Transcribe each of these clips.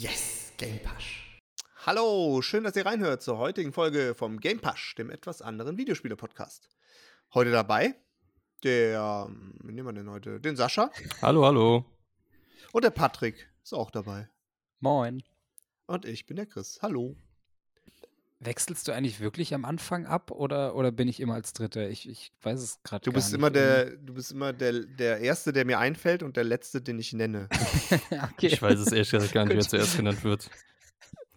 Yes, Game Pasch. Hallo, schön, dass ihr reinhört zur heutigen Folge vom Game Pasch, dem etwas anderen Videospiele-Podcast. Heute dabei der, wie nehmen wir denn heute? Den Sascha. Hallo, hallo. Und der Patrick ist auch dabei. Moin. Und ich bin der Chris. Hallo. Wechselst du eigentlich wirklich am Anfang ab oder, oder bin ich immer als Dritter? Ich, ich weiß es gerade Du gar bist nicht. immer der, du bist immer der, der Erste, der mir einfällt und der Letzte, den ich nenne. okay. Ich weiß es ehrlich gesagt gar nicht, wer zuerst genannt wird.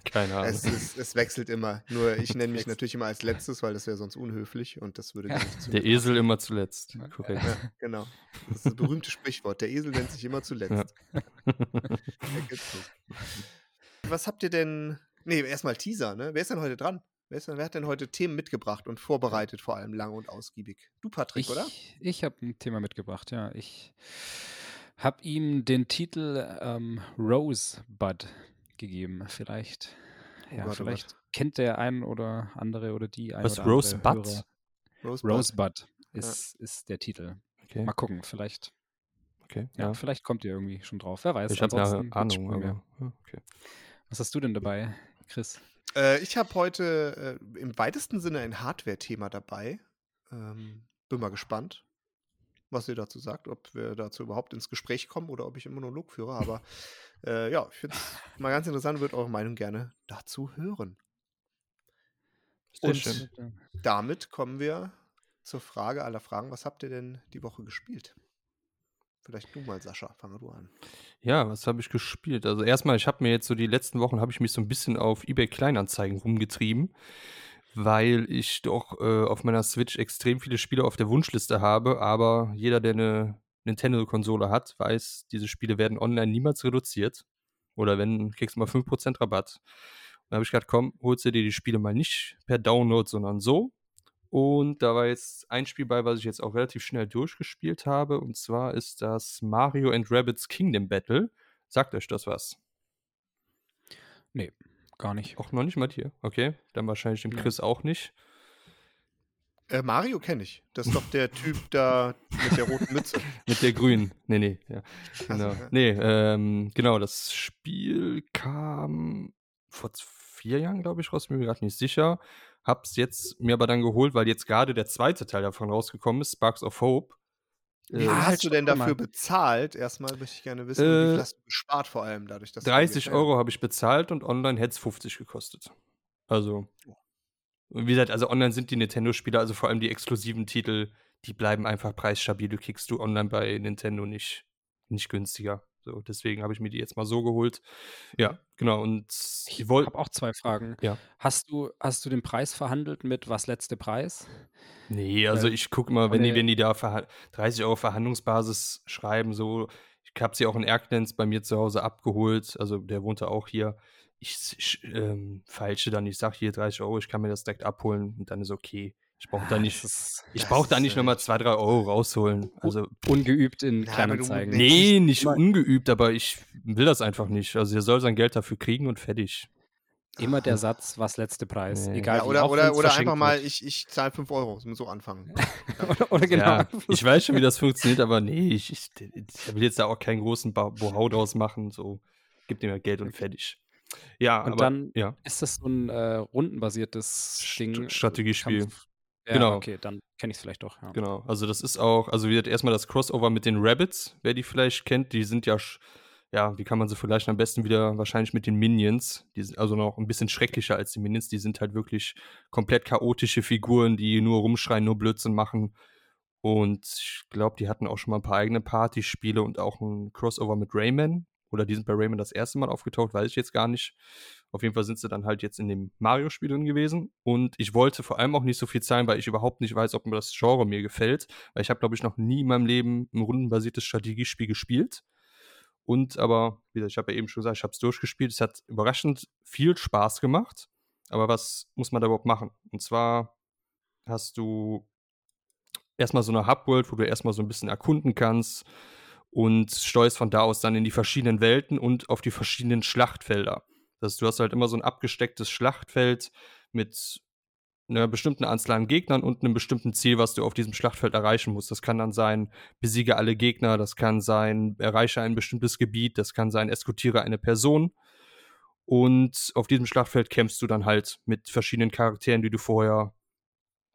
Keine Ahnung. Es, ist, es wechselt immer. Nur ich nenne mich natürlich immer als Letztes, weil das wäre sonst unhöflich und das würde zu Der Esel immer zuletzt. Ja. Korrekt. Ja, genau. Das ist das berühmte Sprichwort. Der Esel nennt sich immer zuletzt. Ja. Der gibt's nicht. Was habt ihr denn? Nee, erstmal Teaser, ne? Wer ist denn heute dran? Wer, ist denn, wer hat denn heute Themen mitgebracht und vorbereitet, vor allem lang und ausgiebig? Du, Patrick, Ich, oder? ich habe ein Thema mitgebracht, ja. Ich habe ihm den Titel ähm, Rosebud gegeben. Vielleicht, Oh ja, Gott, oh vielleicht kennt der ein oder andere oder die ein Was, oder andere Rosebud? Hörer. Rosebud. Rosebud ist, ist der Titel. Okay, Mal gucken, vielleicht, okay. ja. Ja. vielleicht kommt ihr irgendwie schon drauf. Wer weiß. Ich habe eine Ahnung, aber ja, okay. Was hast du denn dabei, Chris? Äh, ich habe heute äh, im weitesten Sinne ein Hardware-Thema dabei. Ähm, bin mal gespannt, was ihr dazu sagt, ob wir dazu überhaupt ins Gespräch kommen oder ob ich einen Monolog führe. Aber äh, ja, ich finde es mal ganz interessant, würde eure Meinung gerne dazu hören. Sehr Und- schön. Damit kommen wir zur Frage aller Fragen. Was habt ihr denn die Woche gespielt? Vielleicht du mal, Sascha, fang du an. Ja, was habe ich gespielt? Also erstmal, ich habe mir jetzt so die letzten Wochen habe ich mich so ein bisschen auf eBay Kleinanzeigen rumgetrieben, weil ich doch äh, auf meiner Switch extrem viele Spiele auf der Wunschliste habe, aber jeder, der eine Nintendo-Konsole hat, weiß, diese Spiele werden online niemals reduziert. Oder wenn, kriegst du mal 5% Rabatt. Da habe ich gedacht, komm, holst du dir die Spiele mal nicht per Download, sondern so. Und da war jetzt ein Spiel bei, was ich jetzt auch relativ schnell durchgespielt habe. Und zwar ist das Mario and Rabbids Kingdom Battle. Sagt euch das was? Nee, gar nicht. Auch noch nicht mal dir. Okay, dann wahrscheinlich dem Nee. Chris auch nicht. Äh, Mario kenne ich. Das ist doch der Typ da mit der roten Mütze. Mit der grünen. Nee, nee. Ja. Genau. ja. Nee, ähm, genau, das Spiel kam vor vier Jahren, glaube ich, raus, bin mir gerade nicht sicher. Hab's jetzt mir aber dann geholt, weil jetzt gerade der zweite Teil davon rausgekommen ist, Sparks of Hope. Wie Äh, hast du denn dafür bezahlt? Erstmal möchte ich gerne wissen, wie Äh, viel hast du gespart vor allem dadurch, dass du 30 dir Euro habe ich bezahlt und online hätte es 50 gekostet. Also, und wie gesagt, also online sind die Nintendo-Spiele, also vor allem die exklusiven Titel, die bleiben einfach preisstabil. Du kriegst du online bei Nintendo nicht, nicht günstiger. So, deswegen habe ich mir die jetzt mal so geholt. Ja, genau. Und Ich habe auch zwei Fragen. Ja. Hast du, hast du den Preis verhandelt mit was letzte Preis? Nee, also Ähm, ich gucke mal, wenn die, wenn die da verha- 30 Euro Verhandlungsbasis schreiben, so, ich habe sie auch in Erklenz bei mir zu Hause abgeholt, also der wohnte auch hier. Ich, ich ähm, feilsche dann, ich sage hier 30 Euro, ich kann mir das direkt abholen und dann ist okay. Ich brauche da Ah, nicht, das ist ich brauche da nicht äh, nochmal 2, 3 Euro rausholen. Also, ungeübt in du- Kleinanzeigen. nee. nicht immer- ungeübt, aber ich will das einfach nicht. Also er soll sein Geld dafür kriegen und fertig. Immer der Satz, was letzte Preis. Nee. Egal Ja, oder auch oder, oder einfach mal, wird. ich, ich zahle 5 Euro, das muss so anfangen. oder, oder genau. Ja, ich weiß schon, wie das funktioniert, aber nee, ich, ich, ich will jetzt da auch keinen großen Bohau draus machen. So, gib dir mal Geld und fertig. Ja, Und aber dann ja, ist das so ein äh, rundenbasiertes St- Ding. Strategiespiel. Kampf- Ja, Genau. okay, dann kenne ich es vielleicht doch. Ja. genau. Also das ist auch, also wie gesagt, erstmal das Crossover mit den Rabbits, wer die vielleicht kennt, die sind ja, ja, wie kann man sie vielleicht am besten wieder wahrscheinlich mit den Minions, die sind also noch ein bisschen schrecklicher als die Minions, die sind halt wirklich komplett chaotische Figuren, die nur rumschreien, nur Blödsinn machen. Und ich glaube, die hatten auch schon mal ein paar eigene Partyspiele und auch ein Crossover mit Rayman. Oder die sind bei Rayman das erste Mal aufgetaucht, weiß ich jetzt gar nicht. Auf jeden Fall sind sie dann halt jetzt in dem Mario-Spiel drin gewesen. Und ich wollte vor allem auch nicht so viel zahlen, weil ich überhaupt nicht weiß, ob mir das Genre mir gefällt. Weil ich habe, glaube ich, noch nie in meinem Leben ein rundenbasiertes Strategiespiel gespielt. Und aber, wie gesagt, ich habe ja eben schon gesagt, ich habe es durchgespielt. Es hat überraschend viel Spaß gemacht. Aber was muss man da überhaupt machen? Und zwar hast du erstmal so eine Hub-World, wo du erstmal so ein bisschen erkunden kannst und steuerst von da aus dann in die verschiedenen Welten und auf die verschiedenen Schlachtfelder. Das du hast halt immer so ein abgestecktes Schlachtfeld mit einer bestimmten Anzahl an Gegnern und einem bestimmten Ziel, was du auf diesem Schlachtfeld erreichen musst. Das kann dann sein, besiege alle Gegner, das kann sein, erreiche ein bestimmtes Gebiet, das kann sein, eskortiere eine Person. Und auf diesem Schlachtfeld kämpfst du dann halt mit verschiedenen Charakteren, die du vorher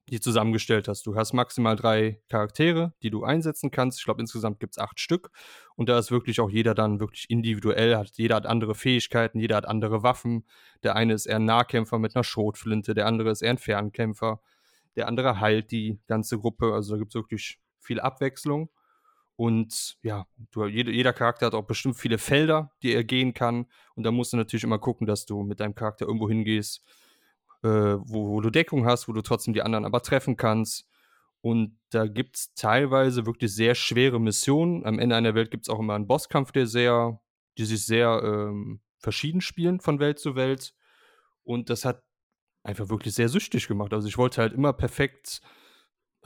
die zusammengestellt hast. Du hast maximal drei Charaktere, die du einsetzen kannst. Ich glaube, insgesamt gibt es acht Stück. Und da ist wirklich auch jeder dann wirklich individuell, hat, jeder hat andere Fähigkeiten, jeder hat andere Waffen. Der eine ist eher ein Nahkämpfer mit einer Schrotflinte, der andere ist eher ein Fernkämpfer, der andere heilt die ganze Gruppe. Also da gibt es wirklich viel Abwechslung. Und ja, du, jede, jeder Charakter hat auch bestimmt viele Felder, die er gehen kann. Und da musst du natürlich immer gucken, dass du mit deinem Charakter irgendwo hingehst, äh, wo, wo, du Deckung hast, wo du trotzdem die anderen aber treffen kannst. Und da gibt es teilweise wirklich sehr schwere Missionen. Am Ende einer Welt gibt es auch immer einen Bosskampf, der sehr, die sich sehr ähm, verschieden spielen von Welt zu Welt. Und das hat einfach wirklich sehr süchtig gemacht. Also ich wollte halt immer perfekt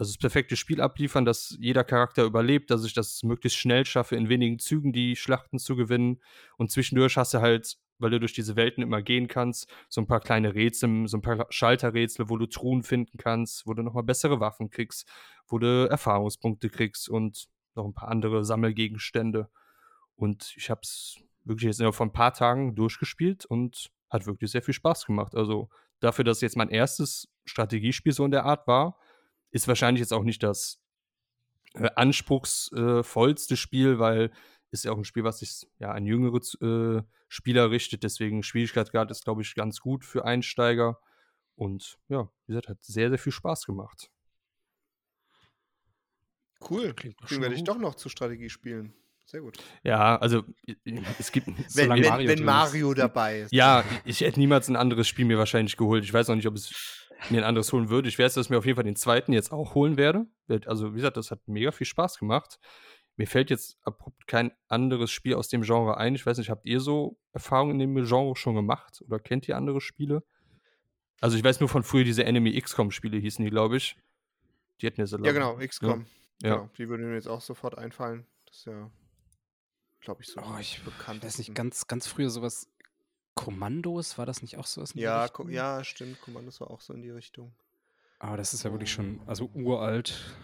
also das perfekte Spiel abliefern, dass jeder Charakter überlebt, dass ich das möglichst schnell schaffe, in wenigen Zügen die Schlachten zu gewinnen. Und zwischendurch hast du halt, weil du durch diese Welten immer gehen kannst, so ein paar kleine Rätsel, so ein paar Schalterrätsel, wo du Truhen finden kannst, wo du nochmal bessere Waffen kriegst, wo du Erfahrungspunkte kriegst und noch ein paar andere Sammelgegenstände. Und ich habe es wirklich jetzt nur vor ein paar Tagen durchgespielt und hat wirklich sehr viel Spaß gemacht. Also dafür, dass jetzt mein erstes Strategiespiel so in der Art war, ist wahrscheinlich jetzt auch nicht das äh, anspruchsvollste Spiel, weil ist ja auch ein Spiel, was sich ja an jüngere äh, Spieler richtet. Deswegen Schwierigkeitsgrad ist, glaube ich, ganz gut für Einsteiger. Und ja, wie gesagt, hat sehr, sehr viel Spaß gemacht. Cool. Klingt Kriegen wir dich doch noch zu Strategie spielen. Sehr gut. Ja, also es gibt. wenn, wenn, Mario, wenn Mario dabei ist. Ja, ich hätte niemals ein anderes Spiel mir wahrscheinlich geholt. Ich weiß auch nicht, ob es mir ein anderes holen würde. Ich weiß, dass ich mir auf jeden Fall den zweiten jetzt auch holen werde. Also, wie gesagt, das hat mega viel Spaß gemacht. Mir fällt jetzt abrupt kein anderes Spiel aus dem Genre ein. Ich weiß nicht, habt ihr so Erfahrungen in dem Genre schon gemacht oder kennt ihr andere Spiele? Also, ich weiß nur von früher diese Enemy XCOM-Spiele hießen die, glaube ich. Die hätten ja so Ja, genau, XCOM. Ja. Genau, die würden mir jetzt auch sofort einfallen. Das ist ja, glaube ich, so oh, ich bekannt. weiß nicht, ganz, ganz früher sowas Kommandos, war das nicht auch so? Ja, ja, stimmt. Kommandos war auch so in die Richtung. Aber das ist ja wirklich schon, also uralt.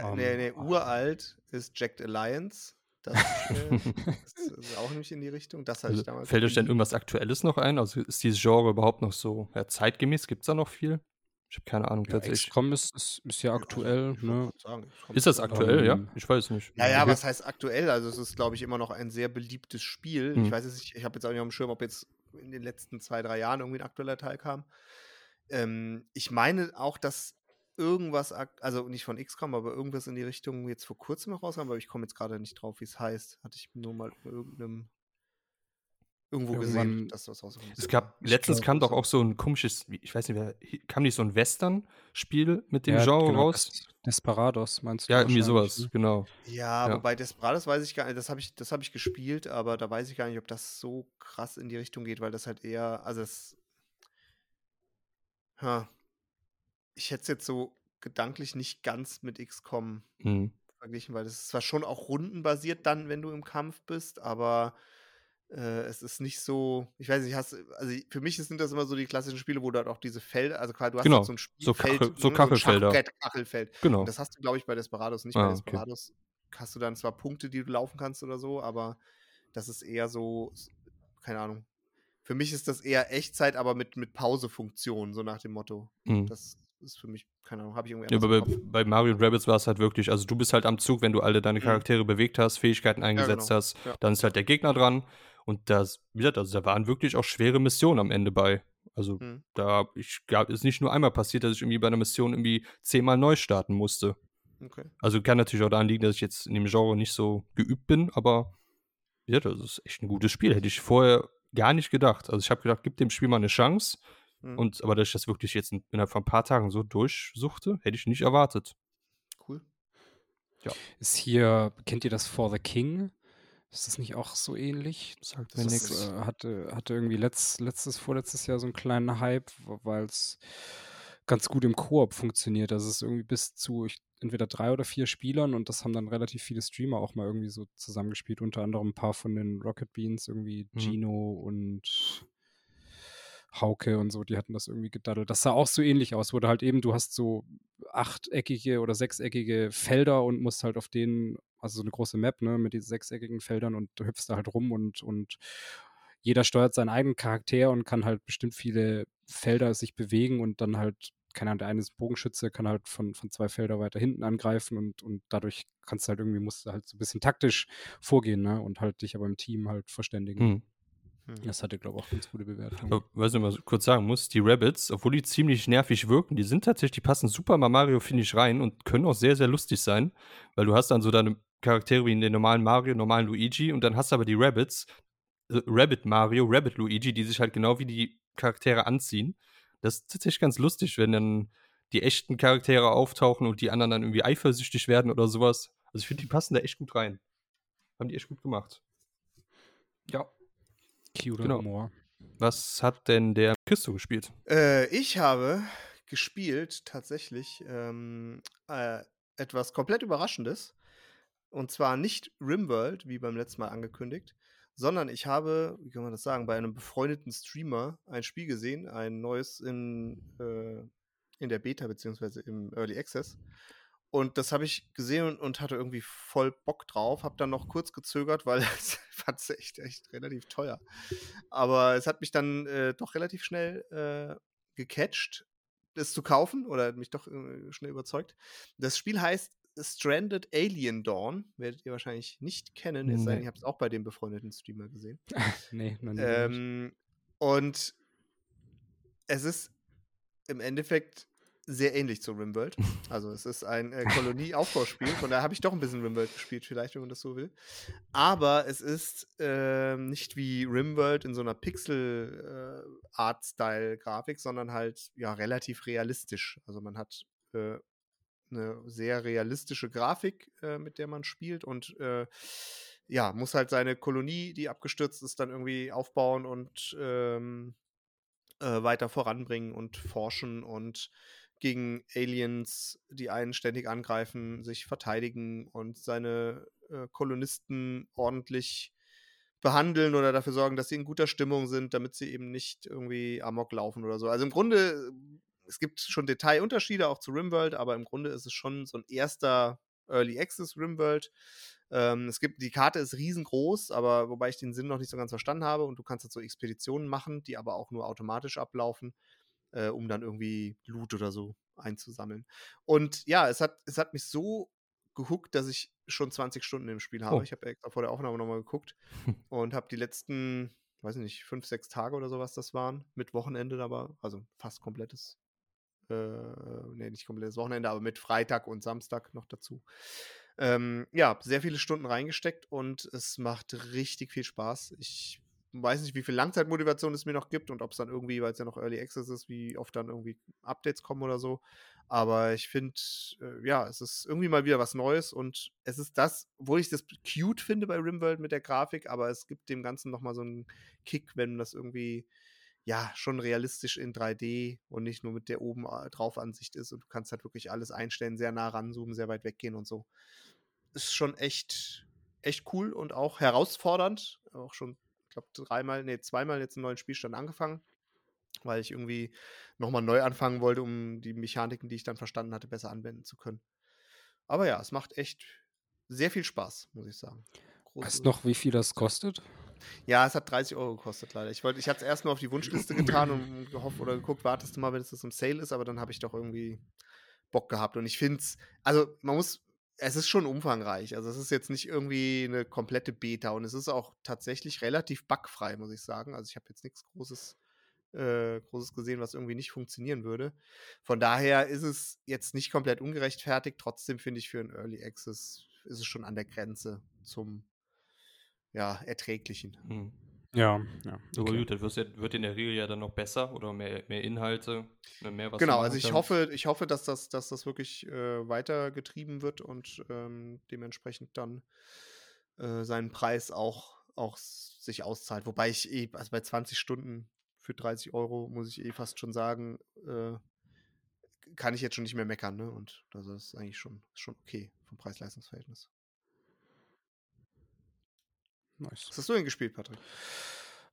Um, nee, nee, ähm, uralt ist Jacked Alliance. Das, äh, ist auch nicht in die Richtung. Das also, damals fällt euch denn irgendwas Aktuelles noch ein? Also ist dieses Genre überhaupt noch so ja, zeitgemäß? Gibt es da noch viel? Ich habe keine Ahnung ja, tatsächlich. XCOM ist, ist, ist ja aktuell. Ja, ne? sagen, ist das aktuell, um, ja? Ähm, ich weiß nicht. Naja, was heißt aktuell? Also es ist, glaube ich, immer noch ein sehr beliebtes Spiel. Hm. Ich weiß jetzt nicht, ich habe jetzt auch nicht auf dem Schirm, ob jetzt in den letzten zwei, drei Jahren irgendwie ein aktueller Teil kam. Ähm, ich meine auch, dass irgendwas, also nicht von XCOM, aber irgendwas in die Richtung jetzt vor kurzem noch rauskam, aber ich komme jetzt gerade nicht drauf, wie es heißt. Hatte ich nur mal in irgendeinem irgendwo Irgendwann, gesehen, dass das rauskommt. Es gab, letztens glaub, kam doch auch so ein komisches, ich weiß nicht, wer, kam nicht so ein Western-Spiel mit dem ja, Genre genau, raus? Desperados, meinst du? Ja, irgendwie sowas, ne? genau. Ja, ja, wobei Desperados weiß ich gar nicht, das habe ich, hab ich gespielt, aber da weiß ich gar nicht, ob das so krass in die Richtung geht, weil das halt eher, also es, ha, ich hätte es jetzt so gedanklich nicht ganz mit XCOM mhm. verglichen, weil das ist zwar schon auch rundenbasiert dann, wenn du im Kampf bist, aber äh, es ist nicht so, ich weiß nicht, hast, also für mich sind das immer so die klassischen Spiele, wo du halt auch diese Felder, also quasi du hast genau. halt so ein Spielfeld, so, Kachel, so Kachelfelder. So Kachelfeld. Genau. Und das hast du, glaube ich, bei Desperados nicht. Ah, bei Desperados okay. hast du dann zwar Punkte, die du laufen kannst oder so, aber das ist eher so, keine Ahnung. Für mich ist das eher Echtzeit, aber mit, mit Pausefunktion, so nach dem Motto. Mhm. Das ist für mich, keine Ahnung, habe ich irgendwie. Ja, aber bei, bei, Mario Rabbits war es halt wirklich, also du bist halt am Zug, wenn du alle deine mhm. Charaktere mhm. bewegt hast, Fähigkeiten eingesetzt ja, genau. hast, ja. dann ist halt der Gegner dran und das, wie gesagt, also da waren wirklich auch schwere Missionen am Ende bei. Also mhm. da ich gab es nicht nur einmal passiert, dass ich irgendwie bei einer Mission irgendwie zehnmal neu starten musste. Okay. Also kann natürlich auch daran liegen, dass ich jetzt in dem Genre nicht so geübt bin, aber ja, das ist echt ein gutes Spiel. Hätte ich vorher gar nicht gedacht. Also ich habe gedacht, gib dem Spiel mal eine Chance. Mhm. Und aber dass ich das wirklich jetzt innerhalb von ein paar Tagen so durchsuchte, hätte ich nicht erwartet. Cool. Ja. Ist hier, kennt ihr das For the King? Ist das nicht auch so ähnlich? Sagt mir nichts. Äh, hatte, hatte irgendwie letzt, letztes, vorletztes Jahr so einen kleinen Hype, weil es ganz gut im Koop funktioniert. Also es ist irgendwie bis zu ich, entweder drei oder vier Spielern und das haben dann relativ viele Streamer auch mal irgendwie so zusammengespielt. Unter anderem ein paar von den Rocket Beans, irgendwie mhm. Gino und Hauke und so, die hatten das irgendwie gedaddelt. Das sah auch so ähnlich aus, wurde halt eben, du hast so achteckige oder sechseckige Felder und musst halt auf denen, also so eine große Map, ne, mit diesen sechseckigen Feldern und du hüpfst da halt rum und, und jeder steuert seinen eigenen Charakter und kann halt bestimmt viele Felder sich bewegen und dann halt, keine Ahnung, der eine ist Bogenschütze, kann halt von, von zwei Felder weiter hinten angreifen und, und dadurch kannst du halt irgendwie, musst du halt so ein bisschen taktisch vorgehen, ne? Und halt dich aber im Team halt verständigen. Hm. Hm. Das hatte, glaube ich, auch ganz gute Bewertungen. Was ich mal kurz sagen muss, die Rabbits, obwohl die ziemlich nervig wirken, die sind tatsächlich, die passen super mal Mario, finde ich, rein und können auch sehr, sehr lustig sein, weil du hast dann so deine Charaktere wie in den normalen Mario, normalen Luigi und dann hast du aber die Rabbits, äh, Rabbit Mario, Rabbit Luigi, die sich halt genau wie die Charaktere anziehen. Das ist tatsächlich ganz lustig, wenn dann die echten Charaktere auftauchen und die anderen dann irgendwie eifersüchtig werden oder sowas. Also ich finde, die passen da echt gut rein. Haben die echt gut gemacht. Ja. Cute Genau. Humor. Was hat denn der Christo gespielt? Äh, ich habe gespielt tatsächlich ähm, äh, etwas komplett Überraschendes. Und zwar nicht Rimworld, wie beim letzten Mal angekündigt, sondern ich habe, wie kann man das sagen, bei einem befreundeten Streamer ein Spiel gesehen, ein neues in, äh, in der Beta beziehungsweise im Early Access. Und das habe ich gesehen und, und hatte irgendwie voll Bock drauf. Habe dann noch kurz gezögert, weil ich fand es echt, echt relativ teuer. Aber es hat mich dann äh, doch relativ schnell äh, gecatcht, es zu kaufen oder mich doch äh, schnell überzeugt. Das Spiel heißt Stranded Alien Dawn. Werdet ihr wahrscheinlich nicht kennen, es sei denn, ihr habt es auch bei dem befreundeten Streamer gesehen. nee, gehört. Ähm, und es ist im Endeffekt sehr ähnlich zu Rimworld. Also es ist ein äh, Kolonie-Aufbauspiel, von daher habe ich doch ein bisschen Rimworld gespielt, vielleicht, wenn man das so will. Aber es ist ähm, nicht wie Rimworld in so einer Pixel-Art-Style-Grafik, sondern halt ja relativ realistisch. Also man hat äh, eine sehr realistische Grafik, äh, mit der man spielt und äh, ja, muss halt seine Kolonie, die abgestürzt ist, dann irgendwie aufbauen und ähm, äh, weiter voranbringen und forschen und gegen Aliens, die einen ständig angreifen, sich verteidigen und seine äh, Kolonisten ordentlich behandeln oder dafür sorgen, dass sie in guter Stimmung sind, damit sie eben nicht irgendwie amok laufen oder so. Also im Grunde, es gibt schon Detailunterschiede auch zu Rimworld, aber im Grunde ist es schon so ein erster Early Access Rimworld. Ähm, es gibt, die Karte ist riesengroß, aber wobei ich den Sinn noch nicht so ganz verstanden habe und du kannst jetzt so Expeditionen machen, die aber auch nur automatisch ablaufen, äh, um dann irgendwie Loot oder so einzusammeln. Und ja, es hat, es hat mich so gehuckt, dass ich schon 20 Stunden im Spiel habe. Oh. Ich habe extra vor der Aufnahme nochmal geguckt und habe die letzten, weiß ich nicht, fünf, sechs Tage oder sowas das waren, mit Wochenende aber, also fast komplettes, äh, nee, nicht komplettes Wochenende, aber mit Freitag und Samstag noch dazu. Ähm, ja, sehr viele Stunden reingesteckt und es macht richtig viel Spaß. Ich weiß nicht, wie viel Langzeitmotivation es mir noch gibt und ob es dann irgendwie, weil es ja noch Early Access ist, wie oft dann irgendwie Updates kommen oder so. Aber ich finde, äh, ja, es ist irgendwie mal wieder was Neues und es ist das, obwohl ich das cute finde bei Rimworld mit der Grafik, aber es gibt dem Ganzen nochmal so einen Kick, wenn das irgendwie, ja, schon realistisch in 3D und nicht nur mit der oben äh, drauf Ansicht ist und du kannst halt wirklich alles einstellen, sehr nah ranzoomen, sehr weit weggehen und so. Ist schon echt, echt cool und auch herausfordernd. Auch schon, glaube, dreimal, nee, zweimal jetzt einen neuen Spielstand angefangen weil ich irgendwie nochmal neu anfangen wollte, um die Mechaniken, die ich dann verstanden hatte, besser anwenden zu können. Aber ja, es macht echt sehr viel Spaß, muss ich sagen. Weißt Große- du noch, wie viel das kostet? Ja, es hat 30 Euro gekostet, leider. Ich, wollte, ich hatte es erst nur auf die Wunschliste getan und gehofft oder geguckt, wartest du mal, wenn es das im Sale ist, aber dann habe ich doch irgendwie Bock gehabt. Und ich finde es, also man muss, es ist schon umfangreich. Also es ist jetzt nicht irgendwie eine komplette Beta und es ist auch tatsächlich relativ bugfrei, muss ich sagen. Also ich habe jetzt nichts Großes, äh, Großes gesehen, was irgendwie nicht funktionieren würde. Von daher ist es jetzt nicht komplett ungerechtfertigt. Trotzdem finde ich für einen Early Access ist es schon an der Grenze zum ja, erträglichen. Hm. Ja, ja. Aber okay. gut, das wird, in der Regel ja dann noch besser oder mehr, mehr Inhalte, ne, mehr was Genau, also ich kannst. hoffe, ich hoffe, dass das, dass das wirklich äh, weitergetrieben wird und ähm, dementsprechend dann äh, seinen Preis auch, auch sich auszahlt. Wobei ich eh, also bei 20 Stunden für 30 Euro muss ich eh fast schon sagen, äh, kann ich jetzt schon nicht mehr meckern, ne? Und das ist eigentlich schon, schon okay vom Preis-Leistungs-Verhältnis. Nice. Was hast du denn gespielt, Patrick?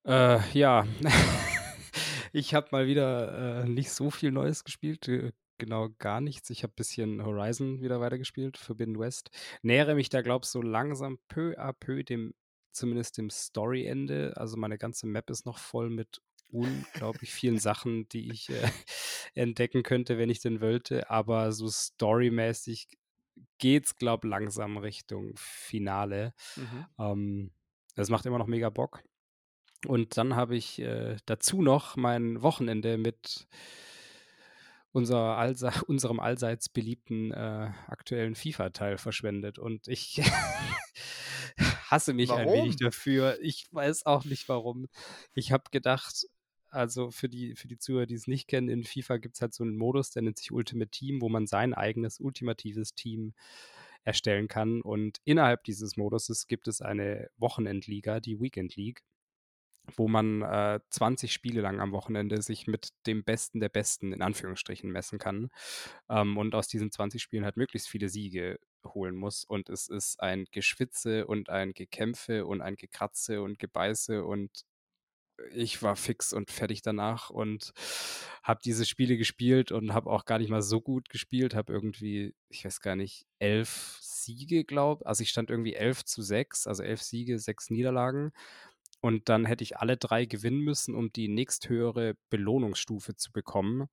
Äh, ja. ich habe mal wieder äh, nicht so viel Neues gespielt. Äh, genau gar nichts. Ich habe ein bisschen Horizon wieder weitergespielt, Forbidden West. Nähere mich da, glaub ich, so langsam peu à peu dem zumindest dem Story-Ende. Also meine ganze Map ist noch voll mit unglaublich vielen Sachen, die ich äh, entdecken könnte, wenn ich denn wollte. Aber so storymäßig geht's, glaube ich, langsam Richtung Finale. Mhm. Ähm, das macht immer noch mega Bock. Und dann habe ich äh, dazu noch mein Wochenende mit unser allse unserem allseits beliebten äh, aktuellen FIFA-Teil verschwendet. Und ich hasse mich ein wenig Warum? dafür. Ich weiß auch nicht warum. Ich habe gedacht, also für die, für die Zuhörer, die es nicht kennen, in FIFA gibt es halt so einen Modus, der nennt sich Ultimate Team, wo man sein eigenes ultimatives Team erstellen kann. Und innerhalb dieses Moduses gibt es eine Wochenendliga, die Weekend League, wo man äh, 20 Spiele lang am Wochenende sich mit dem Besten der Besten in Anführungsstrichen messen kann ähm, und aus diesen 20 Spielen halt möglichst viele Siege holen muss. Und es ist ein Geschwitze und ein Gekämpfe und ein Gekratze und Gebeiße und ich war fix und fertig danach und habe diese Spiele gespielt und habe auch gar nicht mal so gut gespielt, habe irgendwie, ich weiß gar nicht, elf Siege, glaube Also ich stand irgendwie elf zu sechs, also elf Siege, sechs Niederlagen. Und dann hätte ich alle drei gewinnen müssen, um die nächsthöhere Belohnungsstufe zu bekommen.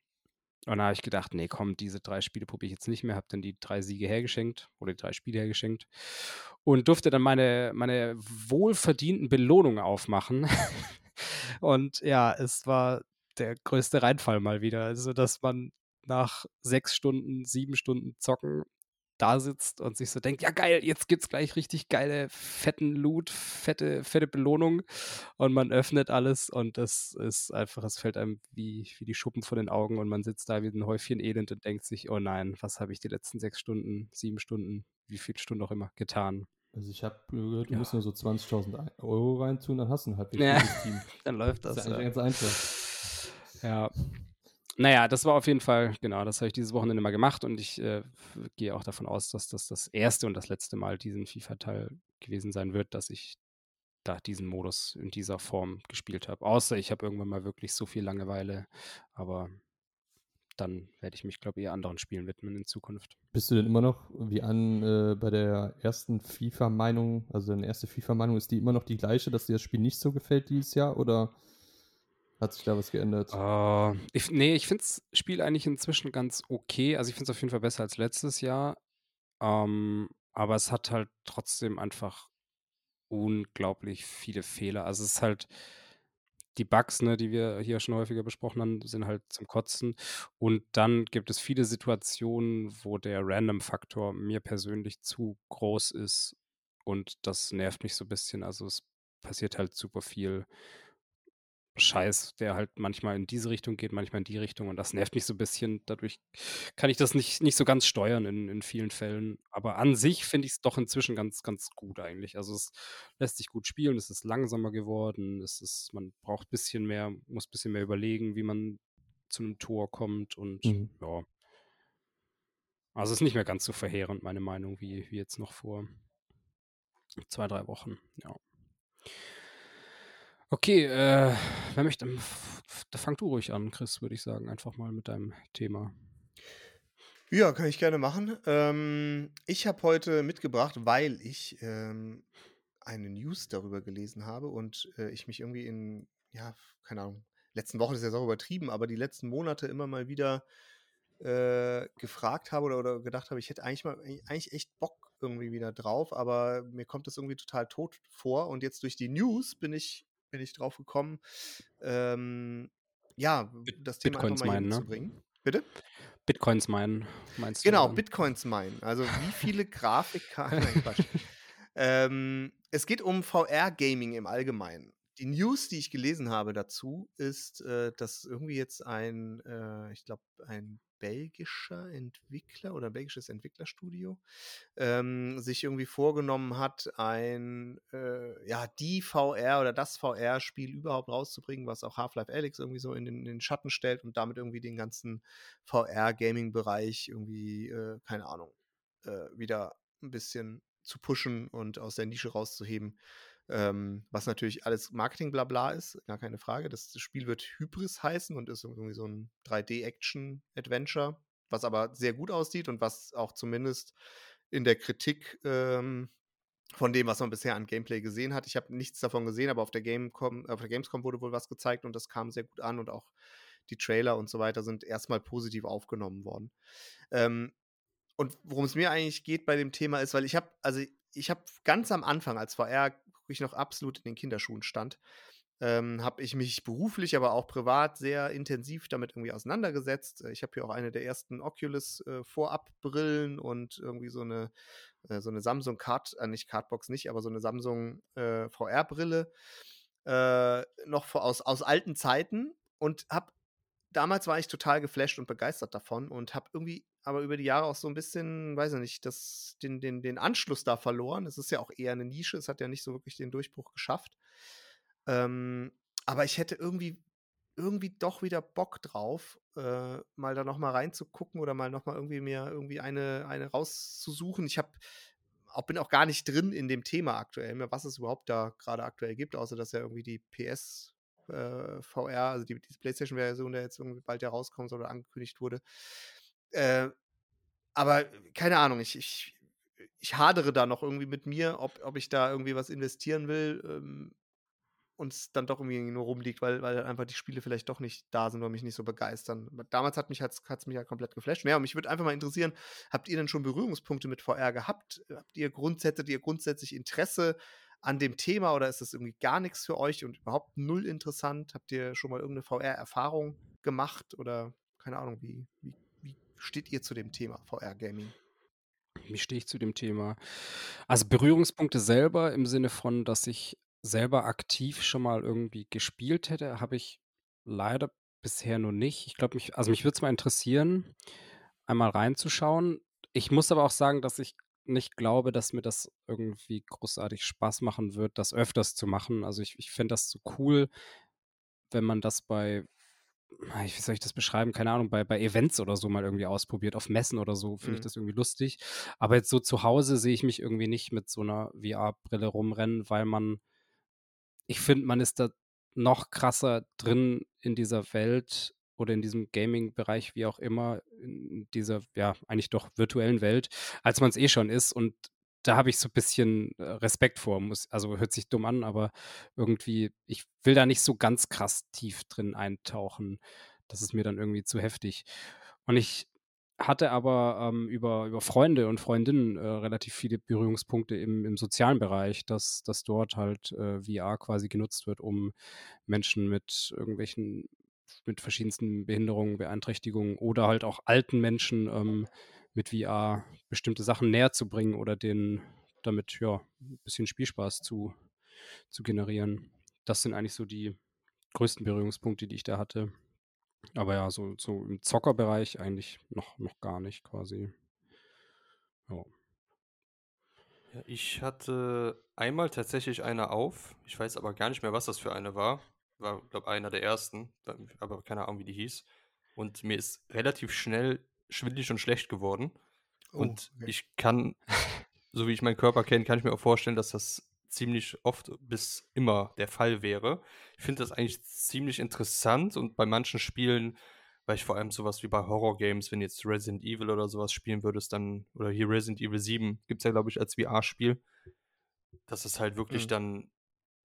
Und da habe ich gedacht, nee, komm, diese drei Spiele probiere ich jetzt nicht mehr. Habe dann die drei Siege hergeschenkt oder die drei Spiele hergeschenkt und durfte dann meine, meine wohlverdienten Belohnungen aufmachen. und ja, es war der größte Reinfall mal wieder. Also, dass man nach sechs Stunden, sieben Stunden Zocken da sitzt und sich so denkt, ja geil, jetzt gibt's gleich richtig geile, fetten Loot, fette, fette Belohnung und man öffnet alles und das ist einfach, es fällt einem wie, wie die Schuppen von den Augen und man sitzt da wie ein Häufchen Elend und denkt sich, oh nein, was habe ich die letzten sechs Stunden, sieben Stunden, wie viele Stunden auch immer getan. Also ich habe gehört, du Ja. musst nur so 20.000 Euro reintun, dann hast du ein halbwegs Ja. Team. Dann läuft Das das. ist ja. ganz einfach. Ja. Naja, das war auf jeden Fall, genau, das habe ich dieses Wochenende mal gemacht und ich äh, gehe auch davon aus, dass das das erste und das letzte Mal diesen FIFA-Teil gewesen sein wird, dass ich da diesen Modus in dieser Form gespielt habe. Außer ich habe irgendwann mal wirklich so viel Langeweile, aber dann werde ich mich, glaube ich, eher anderen Spielen widmen in Zukunft. Bist du denn immer noch wie an äh, bei der ersten FIFA-Meinung, also deine erste FIFA-Meinung, ist die immer noch die gleiche, dass dir das Spiel nicht so gefällt dieses Jahr oder hat sich da was geändert? Äh, ich, nee, ich finde das Spiel eigentlich inzwischen ganz okay. Also ich finde es auf jeden Fall besser als letztes Jahr. Ähm, aber es hat halt trotzdem einfach unglaublich viele Fehler. Also es ist halt, die Bugs, ne, die wir hier schon häufiger besprochen haben, sind halt zum Kotzen. Und dann gibt es viele Situationen, wo der Random-Faktor mir persönlich zu groß ist. Und das nervt mich so ein bisschen. Also es passiert halt super viel Scheiß, der halt manchmal in diese Richtung geht, manchmal in die Richtung. Und das nervt mich so ein bisschen. Dadurch kann ich das nicht, nicht so ganz steuern in, in vielen Fällen. Aber an sich finde ich es doch inzwischen ganz, ganz gut eigentlich. Also es lässt sich gut spielen, es ist langsamer geworden, es ist, man braucht ein bisschen mehr, muss ein bisschen mehr überlegen, wie man zu einem Tor kommt und Mhm. ja. Also es ist nicht mehr ganz so verheerend, meine Meinung, wie, wie jetzt noch vor zwei, drei Wochen. Ja. Okay, äh, wer möchte, f- da fang du ruhig an, Chris, würde ich sagen, einfach mal mit deinem Thema. Ja, kann ich gerne machen. Ähm, ich habe heute mitgebracht, weil ich ähm, eine News darüber gelesen habe und äh, ich mich irgendwie in, ja, keine Ahnung, letzten Wochen ist ja auch übertrieben, aber die letzten Monate immer mal wieder äh, gefragt habe oder, oder gedacht habe, ich hätte eigentlich mal eigentlich echt Bock irgendwie wieder drauf, aber mir kommt das irgendwie total tot vor und jetzt durch die News bin ich bin ich drauf gekommen, ähm, ja, das Thema einfach Bitcoins mal hier meinen, ne? mitzubringen. Bitte? Bitcoins meinen, meinst du? Genau? Bitcoins meinen. Also wie viele Grafikkarten. Ähm, es geht um VR-Gaming im Allgemeinen. Die News, die ich gelesen habe dazu, ist, äh, dass irgendwie jetzt ein, äh, ich glaube, ein belgischer Entwickler oder belgisches Entwicklerstudio ähm, sich irgendwie vorgenommen hat, ein, äh, ja, die VR oder das VR-Spiel überhaupt rauszubringen, was auch Half-Life Alyx irgendwie so in den, in den Schatten stellt und damit irgendwie den ganzen VR-Gaming-Bereich irgendwie, äh, keine Ahnung, äh, wieder ein bisschen zu pushen und aus der Nische rauszuheben. Ähm, was natürlich alles Marketing-Blabla ist, gar keine Frage. Das, Spiel wird Hybris heißen und ist irgendwie so ein 3D-Action-Adventure, was aber sehr gut aussieht und was auch zumindest in der Kritik ähm, von dem, was man bisher an Gameplay gesehen hat. Ich habe nichts davon gesehen, aber auf der, Gamecom, auf der Gamescom wurde wohl was gezeigt und das kam sehr gut an und auch die Trailer und so weiter sind erstmal positiv aufgenommen worden. Ähm, und worum es mir eigentlich geht bei dem Thema ist, weil ich habe, also ich habe ganz am Anfang, als VR wirklich noch absolut in den Kinderschuhen stand, ähm, habe ich mich beruflich, aber auch privat sehr intensiv damit irgendwie auseinandergesetzt. Ich habe hier auch eine der ersten Oculus äh, Vorab-Brillen und irgendwie so eine, äh, so eine Samsung Card, äh, nicht Cardbox nicht, aber so eine Samsung äh, VR-Brille äh, noch aus, aus alten Zeiten und habe damals war ich total geflasht und begeistert davon und habe irgendwie aber über die Jahre auch so ein bisschen, weiß ich nicht, das, den, den, den Anschluss da verloren. Es ist ja auch eher eine Nische, es hat ja nicht so wirklich den Durchbruch geschafft. Ähm, aber ich hätte irgendwie, irgendwie doch wieder Bock drauf, äh, mal da nochmal reinzugucken oder mal nochmal irgendwie mir irgendwie eine, eine rauszusuchen. Ich habe auch, bin auch gar nicht drin in dem Thema aktuell mehr, was es überhaupt da gerade aktuell gibt, außer dass ja irgendwie die PS äh, VR, also die, die PlayStation-Version, der jetzt irgendwie bald herauskommt oder angekündigt wurde. Äh, aber keine Ahnung, ich, ich, ich hadere da noch irgendwie mit mir, ob, ob ich da irgendwie was investieren will. Ähm, und es dann doch irgendwie nur rumliegt, weil, weil einfach die Spiele vielleicht doch nicht da sind oder mich nicht so begeistern. damals hat mich hat's, hat's mich ja komplett geflasht. Ja, und mich würde einfach mal interessieren, habt ihr denn schon Berührungspunkte mit VR gehabt? Habt ihr grundsätzlich, ihr grundsätzlich Interesse an dem Thema oder ist das irgendwie gar nichts für euch und überhaupt null interessant? Habt ihr schon mal irgendeine VR-Erfahrung gemacht oder keine Ahnung, wie, wie, wie steht ihr zu dem Thema VR-Gaming? Wie stehe ich zu dem Thema? Also Berührungspunkte selber im Sinne von, dass ich selber aktiv schon mal irgendwie gespielt hätte, habe ich leider bisher noch nicht. Ich glaube, mich, also mich würde es mal interessieren, einmal reinzuschauen. Ich muss aber auch sagen, dass ich nicht glaube, dass mir das irgendwie großartig Spaß machen wird, das öfters zu machen. Also ich, ich fände das so cool, wenn man das bei, wie soll ich das beschreiben? Keine Ahnung, bei, bei Events oder so mal irgendwie ausprobiert, auf Messen oder so, finde mhm. ich das irgendwie lustig. Aber jetzt so zu Hause sehe ich mich irgendwie nicht mit so einer VR-Brille rumrennen, weil man ich finde, man ist da noch krasser drin in dieser Welt oder in diesem Gaming-Bereich, wie auch immer, in dieser, ja, eigentlich doch virtuellen Welt, als man es eh schon ist. Und da habe ich so ein bisschen äh, Respekt vor. Muss, also hört sich dumm an, aber irgendwie, ich will da nicht so ganz krass tief drin eintauchen. Das ist mir dann irgendwie zu heftig. Und ich hatte aber ähm, über, über Freunde und Freundinnen äh, relativ viele Berührungspunkte im, im sozialen Bereich, dass, dass dort halt äh, VR quasi genutzt wird, um Menschen mit irgendwelchen, mit verschiedensten Behinderungen, Beeinträchtigungen oder halt auch alten Menschen ähm, mit VR bestimmte Sachen näher zu bringen oder denen damit ja ein bisschen Spielspaß zu, zu generieren. Das sind eigentlich so die größten Berührungspunkte, die ich da hatte. Aber ja, so, so im Zockerbereich eigentlich noch, noch gar nicht quasi. Ja. ja. Ich hatte einmal tatsächlich eine auf. Ich weiß aber gar nicht mehr, was das für eine war. War, glaube einer der ersten, aber keine Ahnung, wie die hieß. Und mir ist relativ schnell schwindlig und schlecht geworden. Oh, und okay. ich kann, so wie ich meinen Körper kenne, kann ich mir auch vorstellen, dass das ziemlich oft bis immer der Fall wäre. Ich finde das eigentlich ziemlich interessant und bei manchen Spielen, weil ich vor allem sowas wie bei Horror-Games, wenn jetzt Resident Evil oder sowas spielen würdest, dann, oder hier Resident Evil 7 gibt es ja, glaube ich, als VR-Spiel, dass es halt wirklich mhm. dann,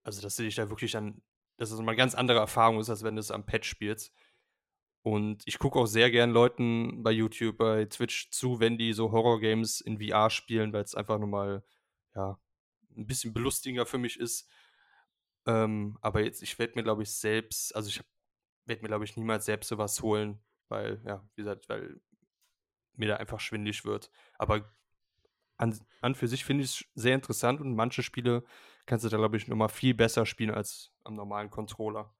also dass du dich da wirklich dann, dass es mal eine ganz andere Erfahrung ist, als wenn du es am Pad spielst. Und ich gucke auch sehr gern Leuten bei YouTube, bei Twitch zu, wenn die so Horror-Games in VR spielen, weil es einfach nochmal, ja, ein bisschen belustigender für mich ist. Ähm, aber jetzt, ich werde mir, glaube ich, selbst, also ich werde mir, glaube ich, niemals selbst sowas holen, weil, ja, wie gesagt, weil mir da einfach schwindlig wird. Aber an, an für sich finde ich es sehr interessant und manche Spiele kannst du da, glaube ich, nochmal viel besser spielen als am normalen Controller.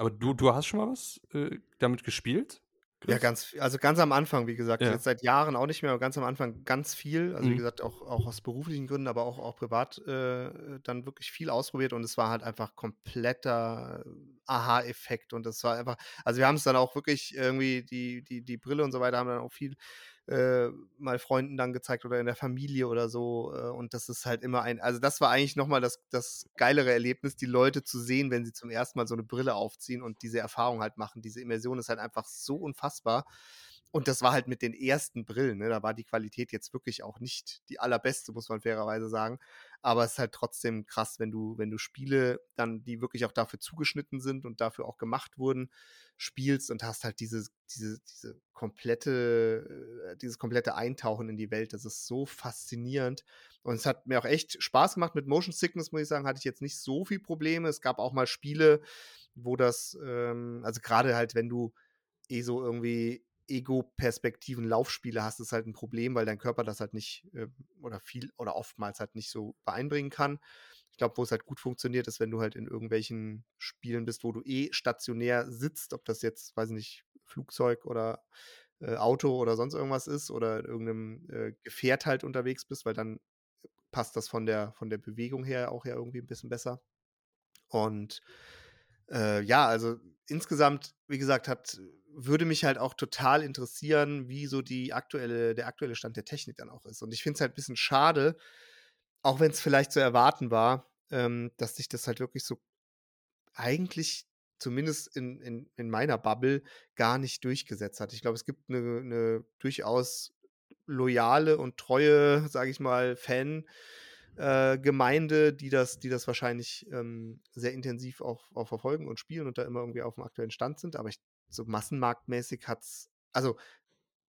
Aber du, du hast schon mal was äh, damit gespielt? Ja, ganz, also ganz am Anfang, wie gesagt, ja. jetzt seit Jahren auch nicht mehr, aber ganz am Anfang ganz viel. Also, mhm. wie gesagt, auch, auch aus beruflichen Gründen, aber auch, auch privat äh, dann wirklich viel ausprobiert und es war halt einfach kompletter Aha-Effekt und das war einfach, also wir haben es dann auch wirklich irgendwie, die, die, die Brille und so weiter haben dann auch viel äh, mal Freunden dann gezeigt oder in der Familie oder so. Äh, und das ist halt immer ein, also das war eigentlich nochmal das, das geilere Erlebnis, die Leute zu sehen, wenn sie zum ersten Mal so eine Brille aufziehen und diese Erfahrung halt machen. Diese Immersion ist halt einfach so unfassbar. Und das war halt mit den ersten Brillen, ne? Da war die Qualität jetzt wirklich auch nicht die allerbeste, muss man fairerweise sagen. Aber es ist halt trotzdem krass, wenn du, wenn du Spiele dann, die wirklich auch dafür zugeschnitten sind und dafür auch gemacht wurden, spielst und hast halt diese, diese, diese komplette, äh, dieses komplette Eintauchen in die Welt. Das ist so faszinierend. Und es hat mir auch echt Spaß gemacht. Mit Motion Sickness, muss ich sagen, hatte ich jetzt nicht so viel Probleme. Es gab auch mal Spiele, wo das, ähm, also gerade halt, wenn du eh so irgendwie Ego-Perspektiven Laufspiele hast, ist halt ein Problem, weil dein Körper das halt nicht äh, oder viel oder oftmals halt nicht so beeinbringen kann. Ich glaube, wo es halt gut funktioniert, ist, wenn du halt in irgendwelchen Spielen bist, wo du eh stationär sitzt, ob das jetzt, weiß ich nicht, Flugzeug oder äh, Auto oder sonst irgendwas ist oder in irgendeinem äh, Gefährt halt unterwegs bist, weil dann passt das von der, von der Bewegung her auch ja irgendwie ein bisschen besser. Und äh, ja, also insgesamt, wie gesagt, hat würde mich halt auch total interessieren, wie so die aktuelle, der aktuelle Stand der Technik dann auch ist. Und ich finde es halt ein bisschen schade, auch wenn es vielleicht zu erwarten war, ähm, dass sich das halt wirklich so eigentlich zumindest in, in, in meiner Bubble gar nicht durchgesetzt hat. Ich glaube, es gibt eine, eine durchaus loyale und treue, sage ich mal, Fan. Äh, die das, die das wahrscheinlich ähm, sehr intensiv auch, auch verfolgen und spielen und da immer irgendwie auf dem aktuellen Stand sind. Aber ich so massenmarktmäßig hat es, also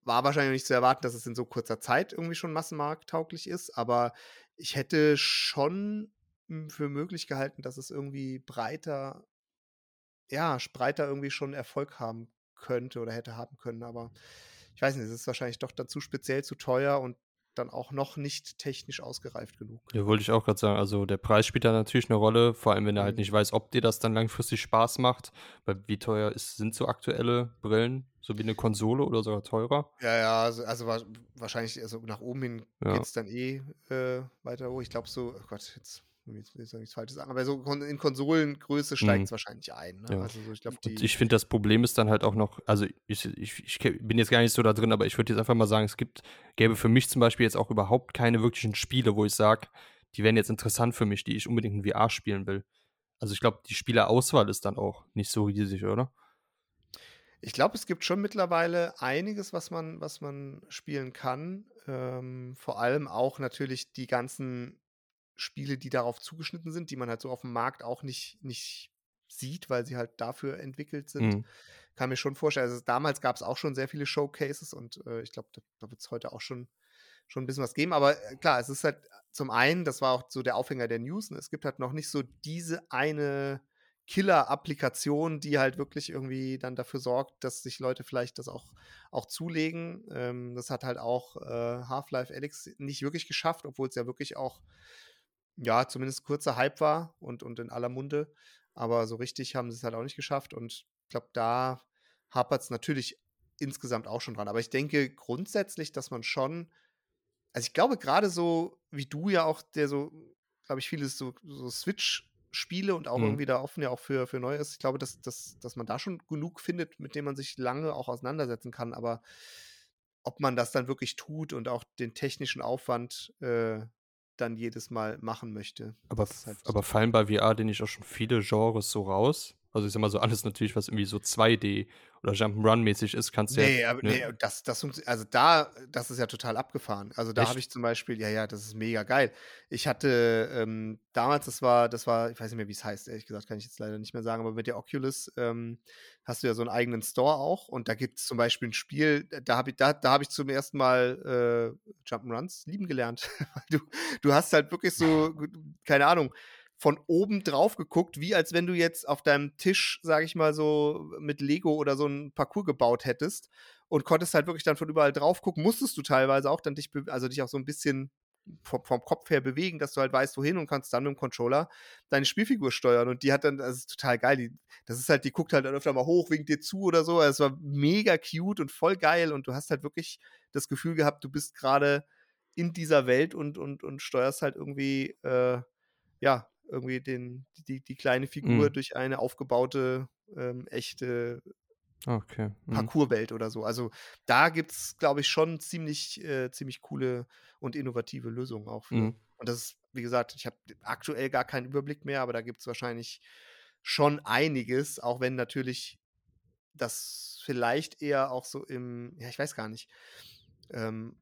war wahrscheinlich nicht zu erwarten, dass es in so kurzer Zeit irgendwie schon massenmarkttauglich ist, aber ich hätte schon für möglich gehalten, dass es irgendwie breiter, ja, breiter irgendwie schon Erfolg haben könnte oder hätte haben können, aber ich weiß nicht, es ist wahrscheinlich doch dazu speziell zu teuer und dann auch noch nicht technisch ausgereift genug. Ja, wollte ich auch gerade sagen. Also der Preis spielt da natürlich eine Rolle, vor allem wenn er halt mhm. nicht weiß, ob dir das dann langfristig Spaß macht. Weil wie teuer ist, sind so aktuelle Brillen? So wie eine Konsole oder sogar teurer? Ja, ja, also, also wahrscheinlich, also nach oben hin ja. geht es dann eh äh, weiter hoch. Ich glaube so, oh Gott, jetzt jetzt will ich nichts Falsches sagen, aber so in Konsolengröße steigt es mhm. wahrscheinlich ein. Ne? Ja. Also so, ich, glaub, ich finde, das Problem ist dann halt auch noch, also ich, ich, ich, bin jetzt gar nicht so da drin, aber ich würde jetzt einfach mal sagen, es gibt, gäbe für mich zum Beispiel jetzt auch überhaupt keine wirklichen Spiele, wo ich sage, die wären jetzt interessant für mich, die ich unbedingt in VR spielen will. Also ich glaube, die Spielerauswahl ist dann auch nicht so riesig, oder? Ich glaube, es gibt schon mittlerweile einiges, was man, was man spielen kann. Ähm, vor allem auch natürlich die ganzen Spiele, die darauf zugeschnitten sind, die man halt so auf dem Markt auch nicht, nicht sieht, weil sie halt dafür entwickelt sind. Mhm. Kann mir schon vorstellen. Also damals gab es auch schon sehr viele Showcases und äh, ich glaube, da, da wird es heute auch schon, schon ein bisschen was geben. Aber äh, klar, es ist halt zum einen, das war auch so der Aufhänger der News, ne? es gibt halt noch nicht so diese eine Killer-Applikation, die halt wirklich irgendwie dann dafür sorgt, dass sich Leute vielleicht das auch, auch zulegen. Ähm, das hat halt auch äh, Half-Life Alyx nicht wirklich geschafft, obwohl es ja wirklich auch ja, zumindest kurzer Hype war und, und in aller Munde. Aber so richtig haben sie es halt auch nicht geschafft. Und ich glaube, da hapert es natürlich insgesamt auch schon dran. Aber ich denke grundsätzlich, dass man schon, also ich glaube, gerade so wie du ja auch, der so, glaube ich, vieles so, so Switch-Spiele und auch mhm. irgendwie da offen ja auch für, für Neues. Ich glaube, dass, dass, dass man da schon genug findet, mit dem man sich lange auch auseinandersetzen kann. Aber ob man das dann wirklich tut und auch den technischen Aufwand äh, dann jedes Mal machen möchte. Aber, halt aber fallen bei VR denn nicht auch schon viele Genres so raus? Also ich sag mal so alles natürlich, was irgendwie so 2D oder Jump'n'Run-mäßig ist, kannst du nee, ja. Aber, ne? Nee, das, das, also da, das ist ja total abgefahren. Also da habe ich zum Beispiel, ja, ja, das ist mega geil. Ich hatte ähm, damals, das war, das war, ich weiß nicht mehr, wie es heißt, ehrlich gesagt, kann ich jetzt leider nicht mehr sagen, aber mit der Oculus ähm, hast du ja so einen eigenen Store auch und da gibt es zum Beispiel ein Spiel, da habe ich, da, da hab ich zum ersten Mal äh, Jump'n'Runs lieben gelernt. du, du hast halt wirklich so, keine Ahnung, von oben drauf geguckt, wie als wenn du jetzt auf deinem Tisch, sag ich mal so, mit Lego oder so ein Parcours gebaut hättest und konntest halt wirklich dann von überall drauf gucken, musstest du teilweise auch dann dich, also dich auch so ein bisschen vom, vom, Kopf her bewegen, dass du halt weißt, wohin und kannst dann mit dem Controller deine Spielfigur steuern. Und die hat dann, das ist total geil. Die, das ist halt, die guckt halt dann öfter mal hoch, winkt dir zu oder so. Also es war mega cute und voll geil. Und du hast halt wirklich das Gefühl gehabt, du bist gerade in dieser Welt und, und, und steuerst halt irgendwie, äh, ja, irgendwie den, die, die kleine Figur mhm. durch eine aufgebaute, ähm, echte okay. mhm. Parcourswelt oder so. Also da gibt es, glaube ich, schon ziemlich, äh, ziemlich coole und innovative Lösungen auch für. Mhm. Und das ist, wie gesagt, ich habe aktuell gar keinen Überblick mehr, aber da gibt es wahrscheinlich schon einiges, auch wenn natürlich das vielleicht eher auch so im, ja, ich weiß gar nicht, ähm,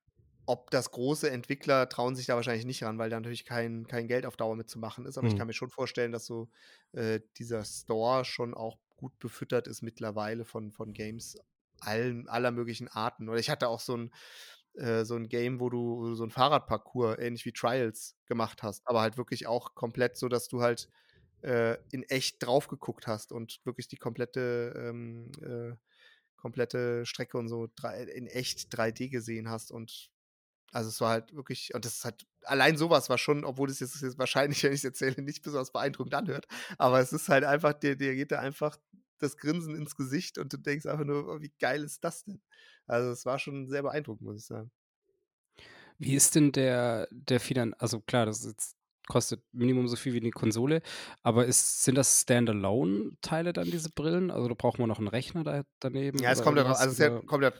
ob das große Entwickler trauen sich da wahrscheinlich nicht ran, weil da natürlich kein, kein Geld auf Dauer mitzumachen ist. Aber ich Mhm. kann mir schon vorstellen, dass so äh, dieser Store schon auch gut befüttert ist mittlerweile von, von Games allen, aller möglichen Arten. Oder ich hatte auch so ein, äh, so ein Game, wo du, wo du so ein Fahrradparcours, ähnlich wie Trials, gemacht hast, aber halt wirklich auch komplett so, dass du halt äh, in echt drauf geguckt hast und wirklich die komplette, ähm, äh, komplette Strecke und so in echt 3D gesehen hast und also es war halt wirklich, und das ist halt, allein sowas war schon, obwohl es jetzt, jetzt wahrscheinlich, wenn ich es erzähle, nicht besonders beeindruckend anhört, aber es ist halt einfach, dir, dir geht da einfach das Grinsen ins Gesicht und du denkst einfach nur, oh, wie geil ist das denn? Also es war schon sehr beeindruckend, muss ich sagen. Wie ist denn der, der Finan also klar, das ist jetzt, kostet Minimum so viel wie die Konsole, aber ist, sind das Standalone-Teile dann, diese Brillen? Also da braucht man noch einen Rechner da, daneben? Ja, es kommt ja, drauf, also es kommt ja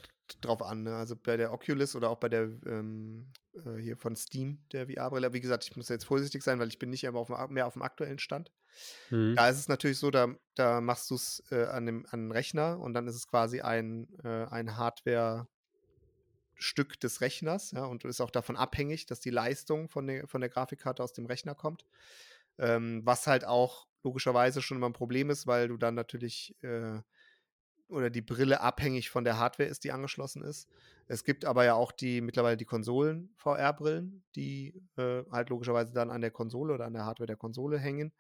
drauf an, ne? Also bei der Oculus oder auch bei der ähm, äh, hier von Steam, der VR-Brille. Wie gesagt, ich muss jetzt vorsichtig sein, weil ich bin nicht auf dem, mehr auf dem aktuellen Stand. Mhm. Da ist es natürlich so, da, da machst du es äh, an, dem, an den Rechner und dann ist es quasi ein, äh, ein Hardware-Stück des Rechners, ja, und ist auch davon abhängig, dass die Leistung von der, von der Grafikkarte aus dem Rechner kommt. Ähm, was halt auch logischerweise schon immer ein Problem ist, weil du dann natürlich äh, oder die Brille abhängig von der Hardware ist, die angeschlossen ist. Es gibt aber ja auch die mittlerweile die Konsolen VR-Brillen, die äh, halt logischerweise dann an der Konsole oder an der Hardware der Konsole hängen.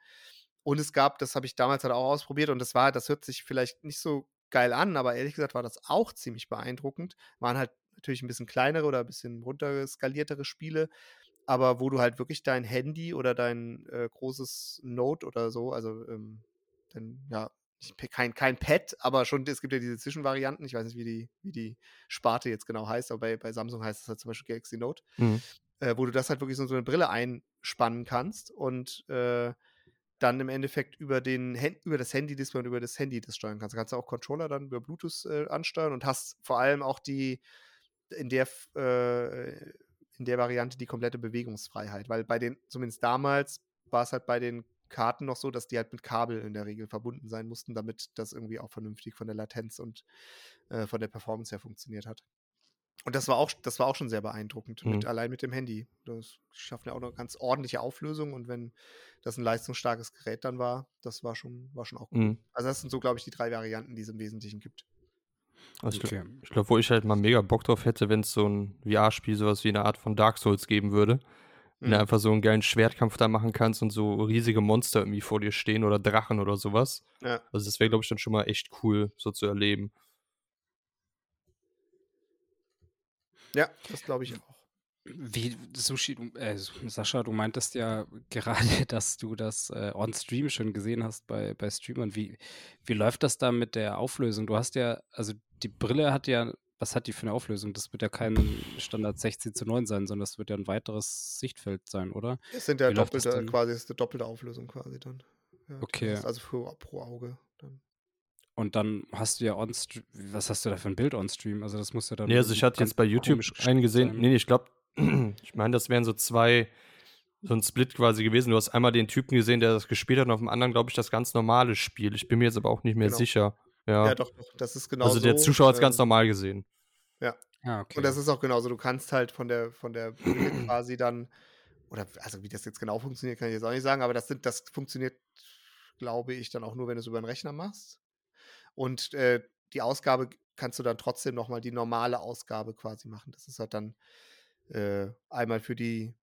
Und es gab, das habe ich damals halt auch ausprobiert und das war, das hört sich vielleicht nicht so geil an, aber ehrlich gesagt war das auch ziemlich beeindruckend. Waren halt natürlich ein bisschen kleinere oder ein bisschen runterskaliertere Spiele, aber wo du halt wirklich dein Handy oder dein äh, großes Note oder so, also ähm, dein, ja, kein, kein Pad, aber schon, es gibt ja diese Zwischenvarianten, ich weiß nicht, wie die, wie die Sparte jetzt genau heißt, aber bei, bei Samsung heißt es halt zum Beispiel Galaxy Note, Mhm. äh, wo du das halt wirklich so, so eine Brille einspannen kannst und äh, dann im Endeffekt über, den, über das Handy-Display und über das Handy das steuern kannst. Du kannst auch Controller dann über Bluetooth äh, ansteuern und hast vor allem auch die in der, äh, in der Variante die komplette Bewegungsfreiheit. Weil bei den, zumindest damals, war es halt bei den Karten noch so, dass die halt mit Kabel in der Regel verbunden sein mussten, damit das irgendwie auch vernünftig von der Latenz und äh, von der Performance her funktioniert hat. Und das war auch, das war auch schon sehr beeindruckend, mit, Mhm. allein mit dem Handy. Das schafft ja auch eine ganz ordentliche Auflösung und wenn das ein leistungsstarkes Gerät dann war, das war schon, war schon auch cool. Mhm. Also das sind so, glaube ich, die drei Varianten, die es im Wesentlichen gibt. Also ich Okay. glaube, glaub, wo ich halt mal mega Bock drauf hätte, wenn es so ein VR-Spiel sowas wie eine Art von Dark Souls geben würde. Wenn du Mhm. einfach so einen geilen Schwertkampf da machen kannst und so riesige Monster irgendwie vor dir stehen oder Drachen oder sowas. Ja. Also das wäre, glaube ich, dann schon mal echt cool, so zu erleben. Ja, das glaube ich auch. Wie, Sushi, äh, Sascha, du meintest ja gerade, dass du das äh, on-stream schon gesehen hast bei, bei Streamern. Wie, wie läuft das da mit der Auflösung? Du hast ja, also die Brille hat ja, was hat die für eine Auflösung? Das wird ja kein Standard 16 zu 9 sein, sondern das wird ja ein weiteres Sichtfeld sein, oder? Es sind ja Wie doppelte, quasi, es ist eine doppelte Auflösung quasi dann. Ja, Okay. Also für, pro Auge dann. Und dann hast du ja on-stream, was hast du da für ein Bild on-stream? Also das muss ja dann Nee, also ich hatte jetzt bei YouTube komisch gestellt einen gesehen. sein. Nee, nee, ich glaube, ich meine, das wären so zwei, so ein Split quasi gewesen. Du hast einmal den Typen gesehen, der das gespielt hat, und auf dem anderen, glaube ich, das ganz normale Spiel. Ich bin mir jetzt aber auch nicht mehr Genau. sicher. Ja, Ja. doch, doch. Das ist genau also der Zuschauer hat es ganz ähm, normal gesehen. Ah, okay. Und das ist auch genauso. Du kannst halt von der, von der Brille quasi dann, oder also wie das jetzt genau funktioniert, kann ich jetzt auch nicht sagen, aber das, sind, das funktioniert, glaube ich, dann auch nur, wenn du es über den Rechner machst. Und äh, die Ausgabe kannst du dann trotzdem nochmal die normale Ausgabe quasi machen. Das ist halt dann äh, einmal für die,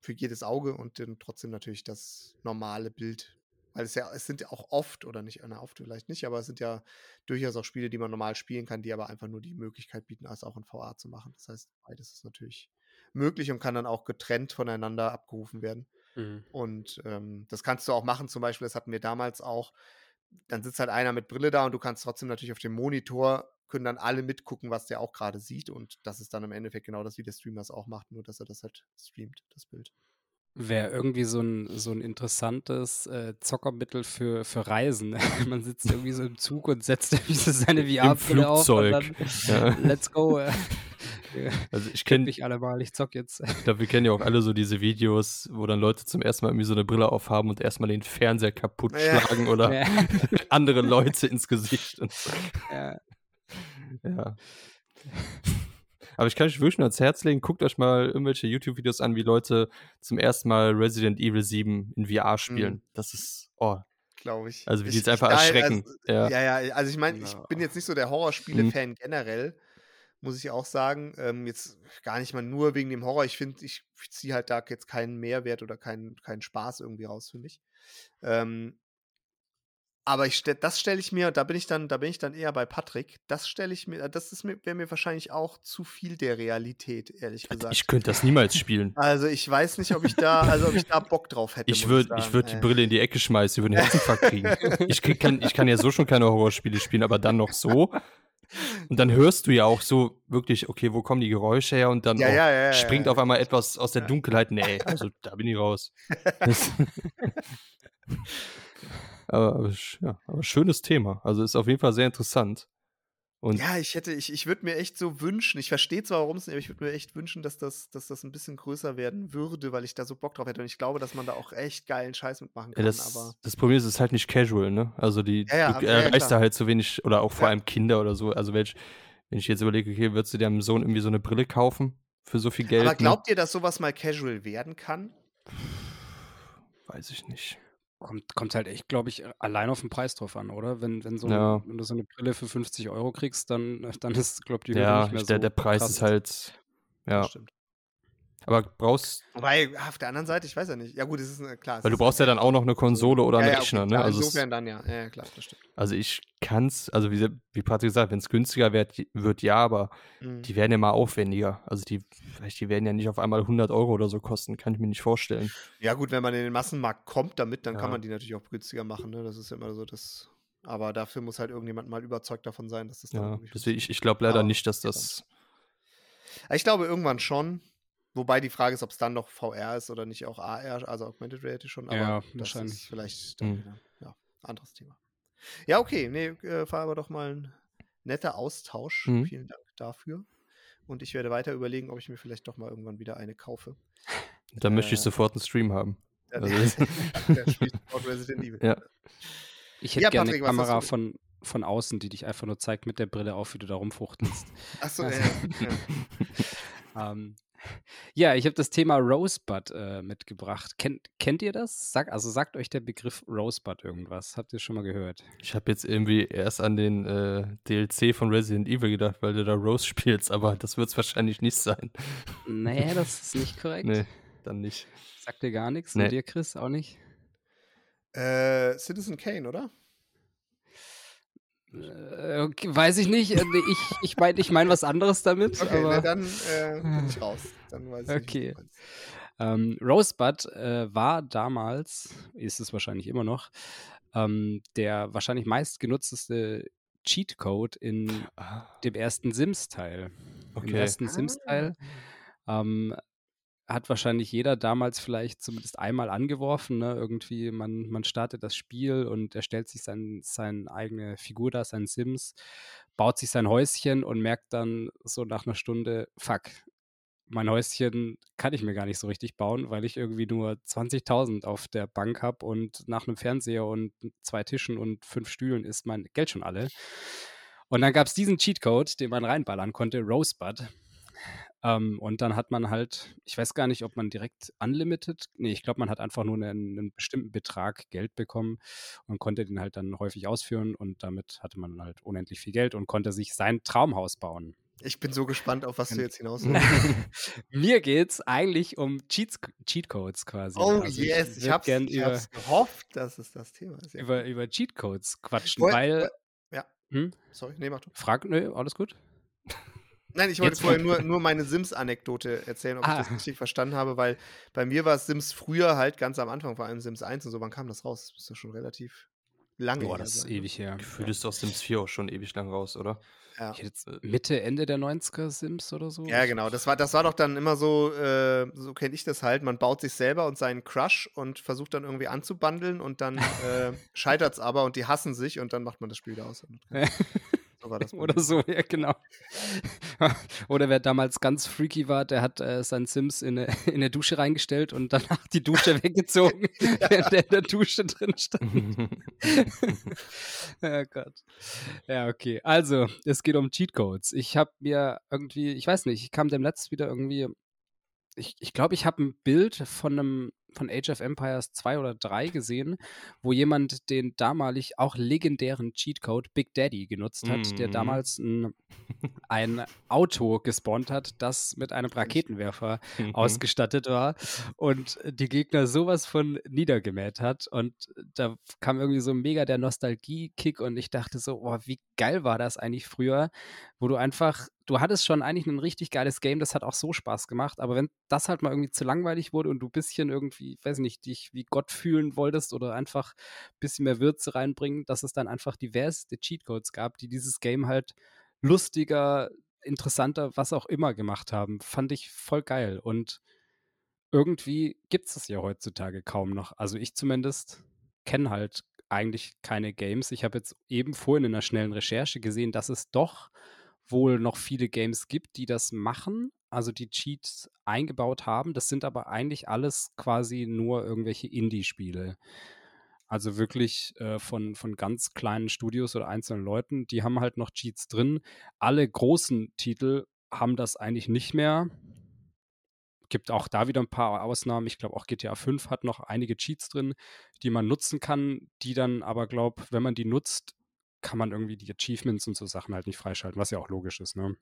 für jedes Auge und dann trotzdem natürlich das normale Bild. Weil es ja, es sind ja auch oft, oder nicht, na, oft vielleicht nicht, aber es sind ja durchaus auch Spiele, die man normal spielen kann, die aber einfach nur die Möglichkeit bieten, es auch in VR zu machen. Das heißt, beides ist natürlich möglich und kann dann auch getrennt voneinander abgerufen werden. Mhm. Und ähm, das kannst du auch machen, zum Beispiel, das hatten wir damals auch. Dann sitzt halt einer mit Brille da und du kannst trotzdem natürlich auf dem Monitor, können dann alle mitgucken, was der auch gerade sieht. Und das ist dann im Endeffekt genau das, wie der Streamer es auch macht, nur dass er das halt streamt, das Bild. Wäre irgendwie so ein, so ein interessantes äh, Zockermittel für, für Reisen. Man sitzt irgendwie so im Zug und setzt irgendwie so seine VR-Brille auf und dann Ja. let's go. Also ich kenne, mich alle mal, ich zock jetzt. ich glaube, wir kennen ja auch alle so diese Videos, wo dann Leute zum ersten Mal irgendwie so eine Brille aufhaben und erstmal den Fernseher kaputt Ja. schlagen oder Ja. andere Leute ins Gesicht. Und so. Ja. Ja. Aber ich kann euch wirklich nur ans Herz legen, guckt euch mal irgendwelche YouTube-Videos an, wie Leute zum ersten Mal Resident Evil 7 in VR spielen. Mhm. Das ist, oh, glaube ich. also wie die es einfach daher- erschrecken. Also, ja. ja. ja, also ich meine, ich Ja. bin jetzt nicht so der Horrorspiele-Fan generell, muss ich auch sagen. Ähm, jetzt gar nicht mal nur wegen dem Horror. Ich finde, ich ziehe halt da jetzt keinen Mehrwert oder keinen, keinen Spaß irgendwie raus für mich. Ähm, aber ich stell, das stelle ich mir, da bin ich dann, da bin ich dann eher bei Patrick. Das stelle ich mir, das ist mir, wäre mir wahrscheinlich auch zu viel der Realität, ehrlich gesagt. Ich könnte das niemals spielen. also ich weiß nicht, ob ich da, also ob ich da Bock drauf hätte. Ich würde ich sagen. würd die Äh, Brille in die Ecke schmeißen, über den Herzinfarkt kriegen. Ich, kann, ich kann ja so schon keine Horrorspiele spielen, aber dann noch so. Und dann hörst du ja auch so wirklich, okay, wo kommen die Geräusche her? Und dann Ja, ja, ja, springt auf einmal etwas aus der Dunkelheit. Nee, also da bin ich raus. Aber, ja, aber schönes Thema. Also ist auf jeden Fall sehr interessant. Und Ja, ich hätte, ich, ich würde mir echt so wünschen, ich verstehe zwar, warum es nicht, aber ich würde mir echt wünschen, dass das, dass das ein bisschen größer werden würde, weil ich da so Bock drauf hätte. Und ich glaube, dass man da auch echt geilen Scheiß mitmachen Ja, kann. das, aber das Problem ist, es ist halt nicht casual, ne? Also die Ja, ja, du ja, ja, erreichst klar. da halt so wenig, oder auch vor Ja. allem Kinder oder so. Also welch, wenn ich jetzt überlege, okay, würdest du deinem Sohn irgendwie so eine Brille kaufen für so viel Geld? aber ne? glaubt ihr, dass sowas mal casual werden kann? Weiß ich nicht. Kommt, kommt halt echt, glaube ich, allein auf den Preis drauf an, oder? Wenn, wenn, so ein, Ja. wenn du so eine Brille für 50 Euro kriegst, dann, dann ist, glaube ich, die Hürde Ja, nicht mehr der, so der Preis krass. ist halt, ja. Das stimmt. Aber brauchst, Wobei, auf der anderen Seite, ich weiß ja nicht. Ja, gut, es ist äh, klar. es weil du brauchst ja dann auch noch eine Konsole oder ja, einen ja, Rechner, okay, ne? klar, Also, es, insofern dann ja. Ja, klar, das stimmt. also ich kann's, also wie, wie Patrick gesagt, wenn es günstiger wird, wird, ja, aber Mhm. die werden ja mal aufwendiger. Also die, vielleicht, die werden ja nicht auf einmal 100 Euro oder so kosten, kann ich mir nicht vorstellen. Ja, gut, wenn man in den Massenmarkt kommt damit, dann Ja. kann man die natürlich auch günstiger machen. Ne? Das ist ja immer so das. Aber dafür muss halt irgendjemand mal überzeugt davon sein, dass das dann Ja, deswegen, ich, ich glaube leider nicht, dass das, Ich glaube irgendwann schon. Wobei die Frage ist, ob es dann noch VR ist oder nicht auch AR, also Augmented Reality schon. Aber Ja, das wahrscheinlich. ist vielleicht dann Mhm. wieder, ja, anderes Thema. Ja, okay. Nee, äh, war aber doch mal ein netter Austausch. Mhm. Vielen Dank dafür. Und ich werde weiter überlegen, ob ich mir vielleicht doch mal irgendwann wieder eine kaufe. dann möchte ich Äh, sofort einen Stream haben. Ja, Also- der spielt sofort Resident Evil. Ja. Ich hätte Ja, gerne Patrick, eine Kamera von, von außen, die dich einfach nur zeigt mit der Brille auf, wie du da rumfuchtelst. Achso, ja, Also- ja. ähm, ja, ich habe das Thema Rosebud äh, mitgebracht. Kennt, kennt ihr das? Sag, also sagt euch der Begriff Rosebud irgendwas? Habt ihr schon mal gehört? Ich habe jetzt irgendwie erst an den äh, DLC von Resident Evil gedacht, weil du da Rose spielst, aber das wird es wahrscheinlich nicht sein. Nee, das ist nicht korrekt. Nee, dann nicht. Sagt dir gar nichts? Nee. Und dir, Chris, auch nicht? Äh, Citizen Kane, oder? Äh, okay, weiß ich nicht. Äh, Ich, ich meine ich mein was anderes damit. Okay, aber na, dann äh, bin ich raus. Dann weiß ich Okay. nicht. Ähm, Rosebud äh, war damals, ist es wahrscheinlich immer noch, ähm, der wahrscheinlich meistgenutzteste Cheatcode in Ah, dem ersten Sims-Teil. Im okay. ersten Sims-Teil ähm, hat wahrscheinlich jeder damals vielleicht zumindest einmal angeworfen. Ne? Irgendwie, man, man startet das Spiel und erstellt sich sein, seine eigene Figur da, sein Sims, baut sich sein Häuschen und merkt dann so nach einer Stunde, fuck, mein Häuschen kann ich mir gar nicht so richtig bauen, weil ich irgendwie nur 20.000 auf der Bank habe und nach einem Fernseher und zwei Tischen und fünf Stühlen ist mein Geld schon alle. Und dann gab es diesen Cheatcode, den man reinballern konnte, Rosebud. Ähm, und dann hat man halt, ich weiß gar nicht, ob man direkt unlimited, nee, ich glaube, man hat einfach nur einen, einen bestimmten Betrag Geld bekommen und konnte den halt dann häufig ausführen und damit hatte man halt unendlich viel Geld und konnte sich sein Traumhaus bauen. Ich bin so gespannt, auf was du jetzt hinaus willst. Mir geht es eigentlich um Cheats, Cheatcodes quasi. Oh, Also yes. Ich, würd hab's, ich über, hab's gehofft, dass es das Thema ist. Ja. über, über Cheatcodes quatschen, Woll- weil. ja. Hm? Sorry, nee, mach du. Frag, nö, alles gut. Nein, ich wollte Jetzt- vorher nur, nur meine Sims-Anekdote erzählen, ob Ah. ich das richtig verstanden habe, weil bei mir war es Sims früher halt ganz am Anfang, vor allem Sims 1 und so. Wann kam das raus? Das ist ja schon relativ lange Boah, her das ist sein, ne? ewig her. Gefühlt ist aus Sims 4 auch schon ewig lang raus, oder? Ja. Ich hätte jetzt Mitte, Ende der 90er Sims oder so. Ja, genau. Das war, das war doch dann immer so, äh, so kenne ich das halt. Man baut sich selber und seinen Crush und versucht dann irgendwie anzubandeln und dann äh, scheitert es aber und die hassen sich und dann macht man das Spiel wieder aus. So war das Oder so, ja, genau. Oder wer damals ganz freaky war, der hat äh, seinen Sims in eine, in eine Dusche reingestellt und danach die Dusche weggezogen, während der in der Dusche drin stand. ja Gott. Ja, okay. Also, es geht um Cheatcodes. Ich habe mir irgendwie, ich weiß nicht, ich kam dem letzten wieder irgendwie, ich glaube, ich, glaub, ich habe ein Bild von einem von Age of Empires 2 oder 3 gesehen, wo jemand den damalig auch legendären Cheatcode Big Daddy genutzt hat, mm. der Mhm. damals ein, ein Auto gespawnt hat, das mit einem Raketenwerfer ausgestattet war und die Gegner sowas von niedergemäht hat. Und da kam irgendwie so mega der Nostalgie-Kick und ich dachte so, oh, wie geil war das eigentlich früher, wo du einfach, du hattest schon eigentlich ein richtig geiles Game, das hat auch so Spaß gemacht, aber wenn das halt mal irgendwie zu langweilig wurde und du ein bisschen irgendwie, weiß nicht, dich wie Gott fühlen wolltest oder einfach ein bisschen mehr Würze reinbringen, dass es dann einfach diverse Cheatcodes gab, die dieses Game halt lustiger, interessanter, was auch immer gemacht haben. Fand ich voll geil. Und irgendwie gibt es das ja heutzutage kaum noch. Also ich zumindest kenne halt eigentlich keine Games. Ich habe jetzt eben vorhin in einer schnellen Recherche gesehen, dass es doch wohl noch viele Games gibt, die das machen, also die Cheats eingebaut haben. Das sind aber eigentlich alles quasi nur irgendwelche Indie-Spiele. Also wirklich äh, von, von ganz kleinen Studios oder einzelnen Leuten, die haben halt noch Cheats drin. Alle großen Titel haben das eigentlich nicht mehr. Gibt auch da wieder ein paar Ausnahmen. Ich glaube, auch GTA 5 hat noch einige Cheats drin, die man nutzen kann, die dann aber, glaube wenn man die nutzt, kann man irgendwie die Achievements und so Sachen halt nicht freischalten, was ja auch logisch ist, ne?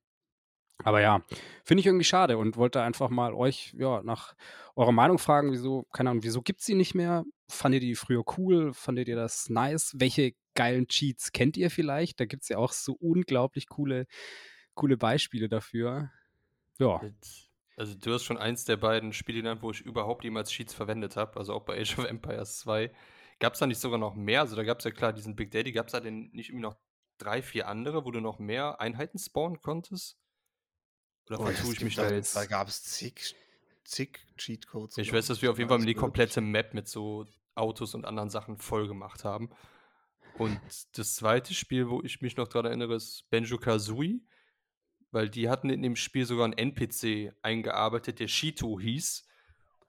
Aber ja, finde ich irgendwie schade und wollte einfach mal euch ja nach eurer Meinung fragen, wieso, keine Ahnung, wieso gibt es die nicht mehr? Fandet ihr die früher cool? Fandet ihr das nice? Welche geilen Cheats kennt ihr vielleicht? Da gibt es ja auch so unglaublich coole, coole Beispiele dafür. Ja. Also du hast schon eins der beiden Spiele genannt, wo ich überhaupt jemals Cheats verwendet habe, also auch bei Age of Empires 2. Gab es da nicht sogar noch mehr? Also da gab es ja klar diesen Big Daddy, gab es da denn nicht irgendwie noch drei, vier andere, wo du noch mehr Einheiten spawnen konntest? Oder Oh, vertue es ich mich da da, jetzt? da gab es zig, zig Cheatcodes. Ich weiß, dass wir auf jeden Fall die komplette Map mit so Autos und anderen Sachen voll gemacht haben. Und das zweite Spiel, wo ich mich noch dran erinnere, ist Benjo Kazooie, weil die hatten in dem Spiel sogar einen NPC eingearbeitet, der Shito hieß.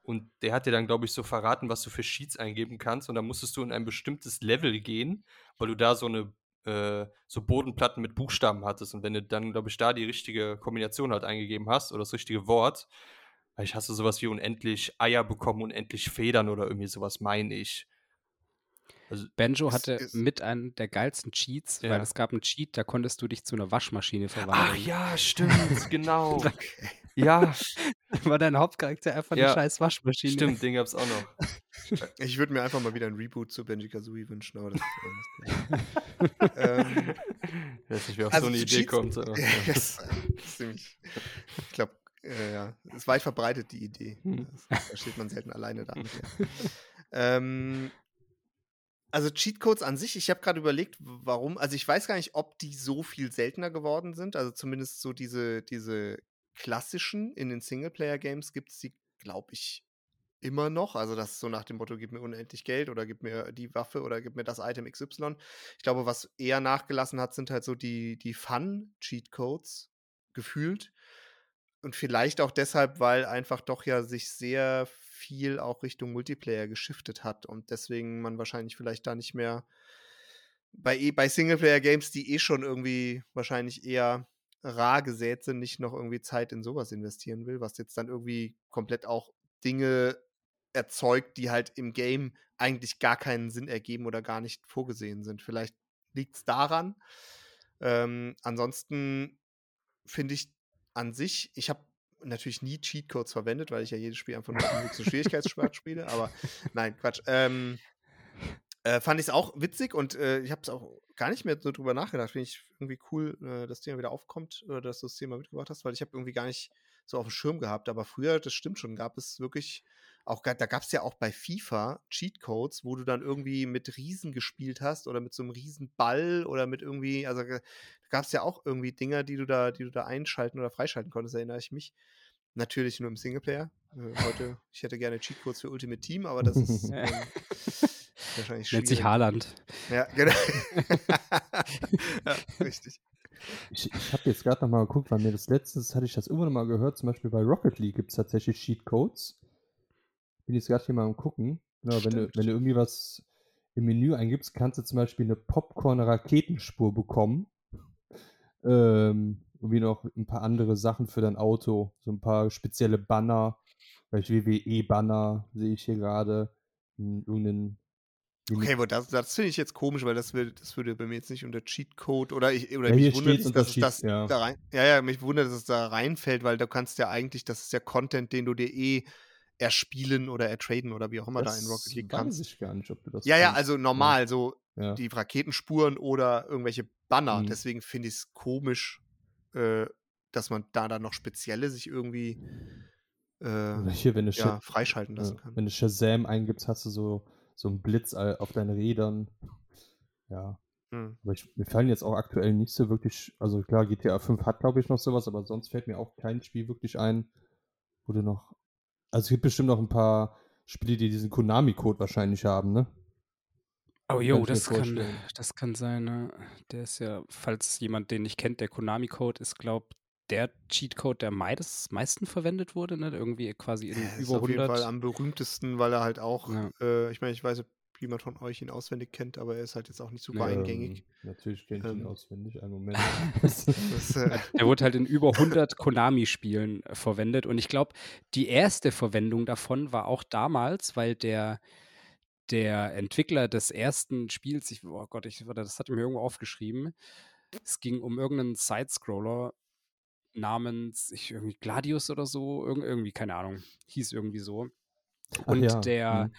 Und der hat dir dann, glaube ich, so verraten, was du für Sheets eingeben kannst. Und dann musstest du in ein bestimmtes Level gehen, weil du da so eine äh, so Bodenplatten mit Buchstaben hattest. Und wenn du dann, glaube ich, da die richtige Kombination halt eingegeben hast oder das richtige Wort, ich hast du sowas wie unendlich Eier bekommen, unendlich Federn oder irgendwie sowas, meine ich. Also, Benjo Es hatte ist- mit einem der geilsten Cheats, Ja. weil es gab einen Cheat, da konntest du dich zu einer Waschmaschine ach verwandeln. ja, stimmt, genau. Okay. ja, War dein Hauptcharakter einfach Ja, eine scheiß Waschmaschine. stimmt, den gab's auch noch. Ich würde mir einfach mal wieder ein Reboot zu Benji Kazooie wünschen, aber das ist ähm, Ich weiß nicht, wer auf Also so eine Idee Cheats- kommt. aber- yes, das ist ziemlich, ich glaube, äh, ja, es ist weit verbreitet, die Idee. Hm. Da steht man selten alleine da. ähm, also Cheatcodes an sich, ich habe gerade überlegt, warum, also ich weiß gar nicht, ob die so viel seltener geworden sind, also zumindest so diese, diese klassischen in den Singleplayer-Games gibt es die, glaube ich, immer noch. Also das ist so nach dem Motto, gib mir unendlich Geld oder gib mir die Waffe oder gib mir das Item XY. Ich glaube, was eher nachgelassen hat, sind halt so die, die Fun-Cheatcodes gefühlt. Und vielleicht auch deshalb, weil einfach doch ja sich sehr viel auch Richtung Multiplayer geschiftet hat und deswegen man wahrscheinlich vielleicht da nicht mehr bei, eh- bei Singleplayer-Games, die eh schon irgendwie wahrscheinlich eher rar gesät sind, nicht noch irgendwie Zeit in sowas investieren will, was jetzt dann irgendwie komplett auch Dinge erzeugt, die halt im Game eigentlich gar keinen Sinn ergeben oder gar nicht vorgesehen sind. Vielleicht liegt es daran. Ähm, ansonsten finde ich an sich, ich habe natürlich nie Cheatcodes verwendet, weil ich ja jedes Spiel einfach nur im höchsten Schwierigkeitsgrad spiele, aber nein, Quatsch. Ähm, äh, fand ich es auch witzig und äh, ich habe es auch gar nicht mehr so drüber nachgedacht. Finde ich irgendwie cool, äh, dass das Thema wieder aufkommt oder dass du das Thema mitgebracht hast, weil ich habe irgendwie gar nicht so auf dem Schirm gehabt. Aber früher, das stimmt schon, gab es wirklich auch, da gab es ja auch bei FIFA Cheatcodes, wo du dann irgendwie mit Riesen gespielt hast oder mit so einem Riesenball oder mit irgendwie, also da gab es ja auch irgendwie Dinger, die du da, die du da einschalten oder freischalten konntest, erinnere ich mich. Natürlich nur im Singleplayer. Äh, heute, ich hätte gerne Cheatcodes für Ultimate Team, aber das ist ähm, wahrscheinlich Nennt sich schwierig. Haaland. Ja, genau. ja, richtig. Ich, ich habe jetzt gerade noch mal geguckt, weil mir das letztens hatte ich das immer noch mal gehört, zum Beispiel bei Rocket League gibt es tatsächlich Cheatcodes. Bin jetzt gerade hier mal am gucken. Genau, wenn du, wenn du irgendwie was im Menü eingibst, kannst du zum Beispiel eine Popcorn-Raketenspur bekommen. Ähm, irgendwie noch ein paar andere Sachen für dein Auto. So ein paar spezielle Banner. Vielleicht WWE-Banner sehe ich hier gerade. Irgendeinen Okay, aber das, das finde ich jetzt komisch, weil das, will, das würde bei mir jetzt nicht unter Cheatcode oder ich oder Ja, mich wundert, dass es das Cheat, ja. da rein. Ja, ja, mich wundert, dass es da reinfällt, weil du kannst ja eigentlich, das ist ja Content, den du dir eh erspielen oder ertraden oder wie auch immer da in Rocket League weiß kannst. ich gar nicht, ob du das Ja, ja, kannst. also normal, so Ja. die Raketenspuren oder irgendwelche Banner. Mhm. Deswegen finde ich es komisch, äh, dass man da dann noch spezielle sich irgendwie äh, hier, wenn du, ja, freischalten lassen ja, kann. wenn du Shazam eingibst, hast du so, so einen Blitz all- auf deinen Rädern. Ja. Hm. Aber ich, mir fallen jetzt auch aktuell nicht so wirklich, also klar, GTA 5 hat, glaube ich, noch sowas, aber sonst fällt mir auch kein Spiel wirklich ein, wo du noch. Also es gibt bestimmt noch ein paar Spiele, die diesen Konami-Code wahrscheinlich haben, ne? Oh jo, das kann, das kann sein. Ne? Der ist ja, falls jemand den nicht kennt, der Konami-Code ist, glaube der Cheatcode, der meist, meisten verwendet wurde, ne? Irgendwie quasi in Ja, ist über auf jeden Fall 100. am berühmtesten, weil er halt auch, Ja. äh, ich meine, ich weiß jemand von euch ihn auswendig kennt, aber er ist halt jetzt auch nicht super Nee. eingängig. Ähm, natürlich kennt ich ihn Ähm. auswendig. Einen Moment. Das, äh, Der wurde halt in über 100 Konami-Spielen äh, verwendet. Und ich glaube, die erste Verwendung davon war auch damals, weil der, der Entwickler des ersten Spiels, ich, oh Gott, ich, das hat er mir irgendwo aufgeschrieben. Es ging um irgendeinen Sidescroller namens ich, irgendwie Gladius oder so, irg irgendwie, keine Ahnung, hieß irgendwie so. Und ja, der, mhm.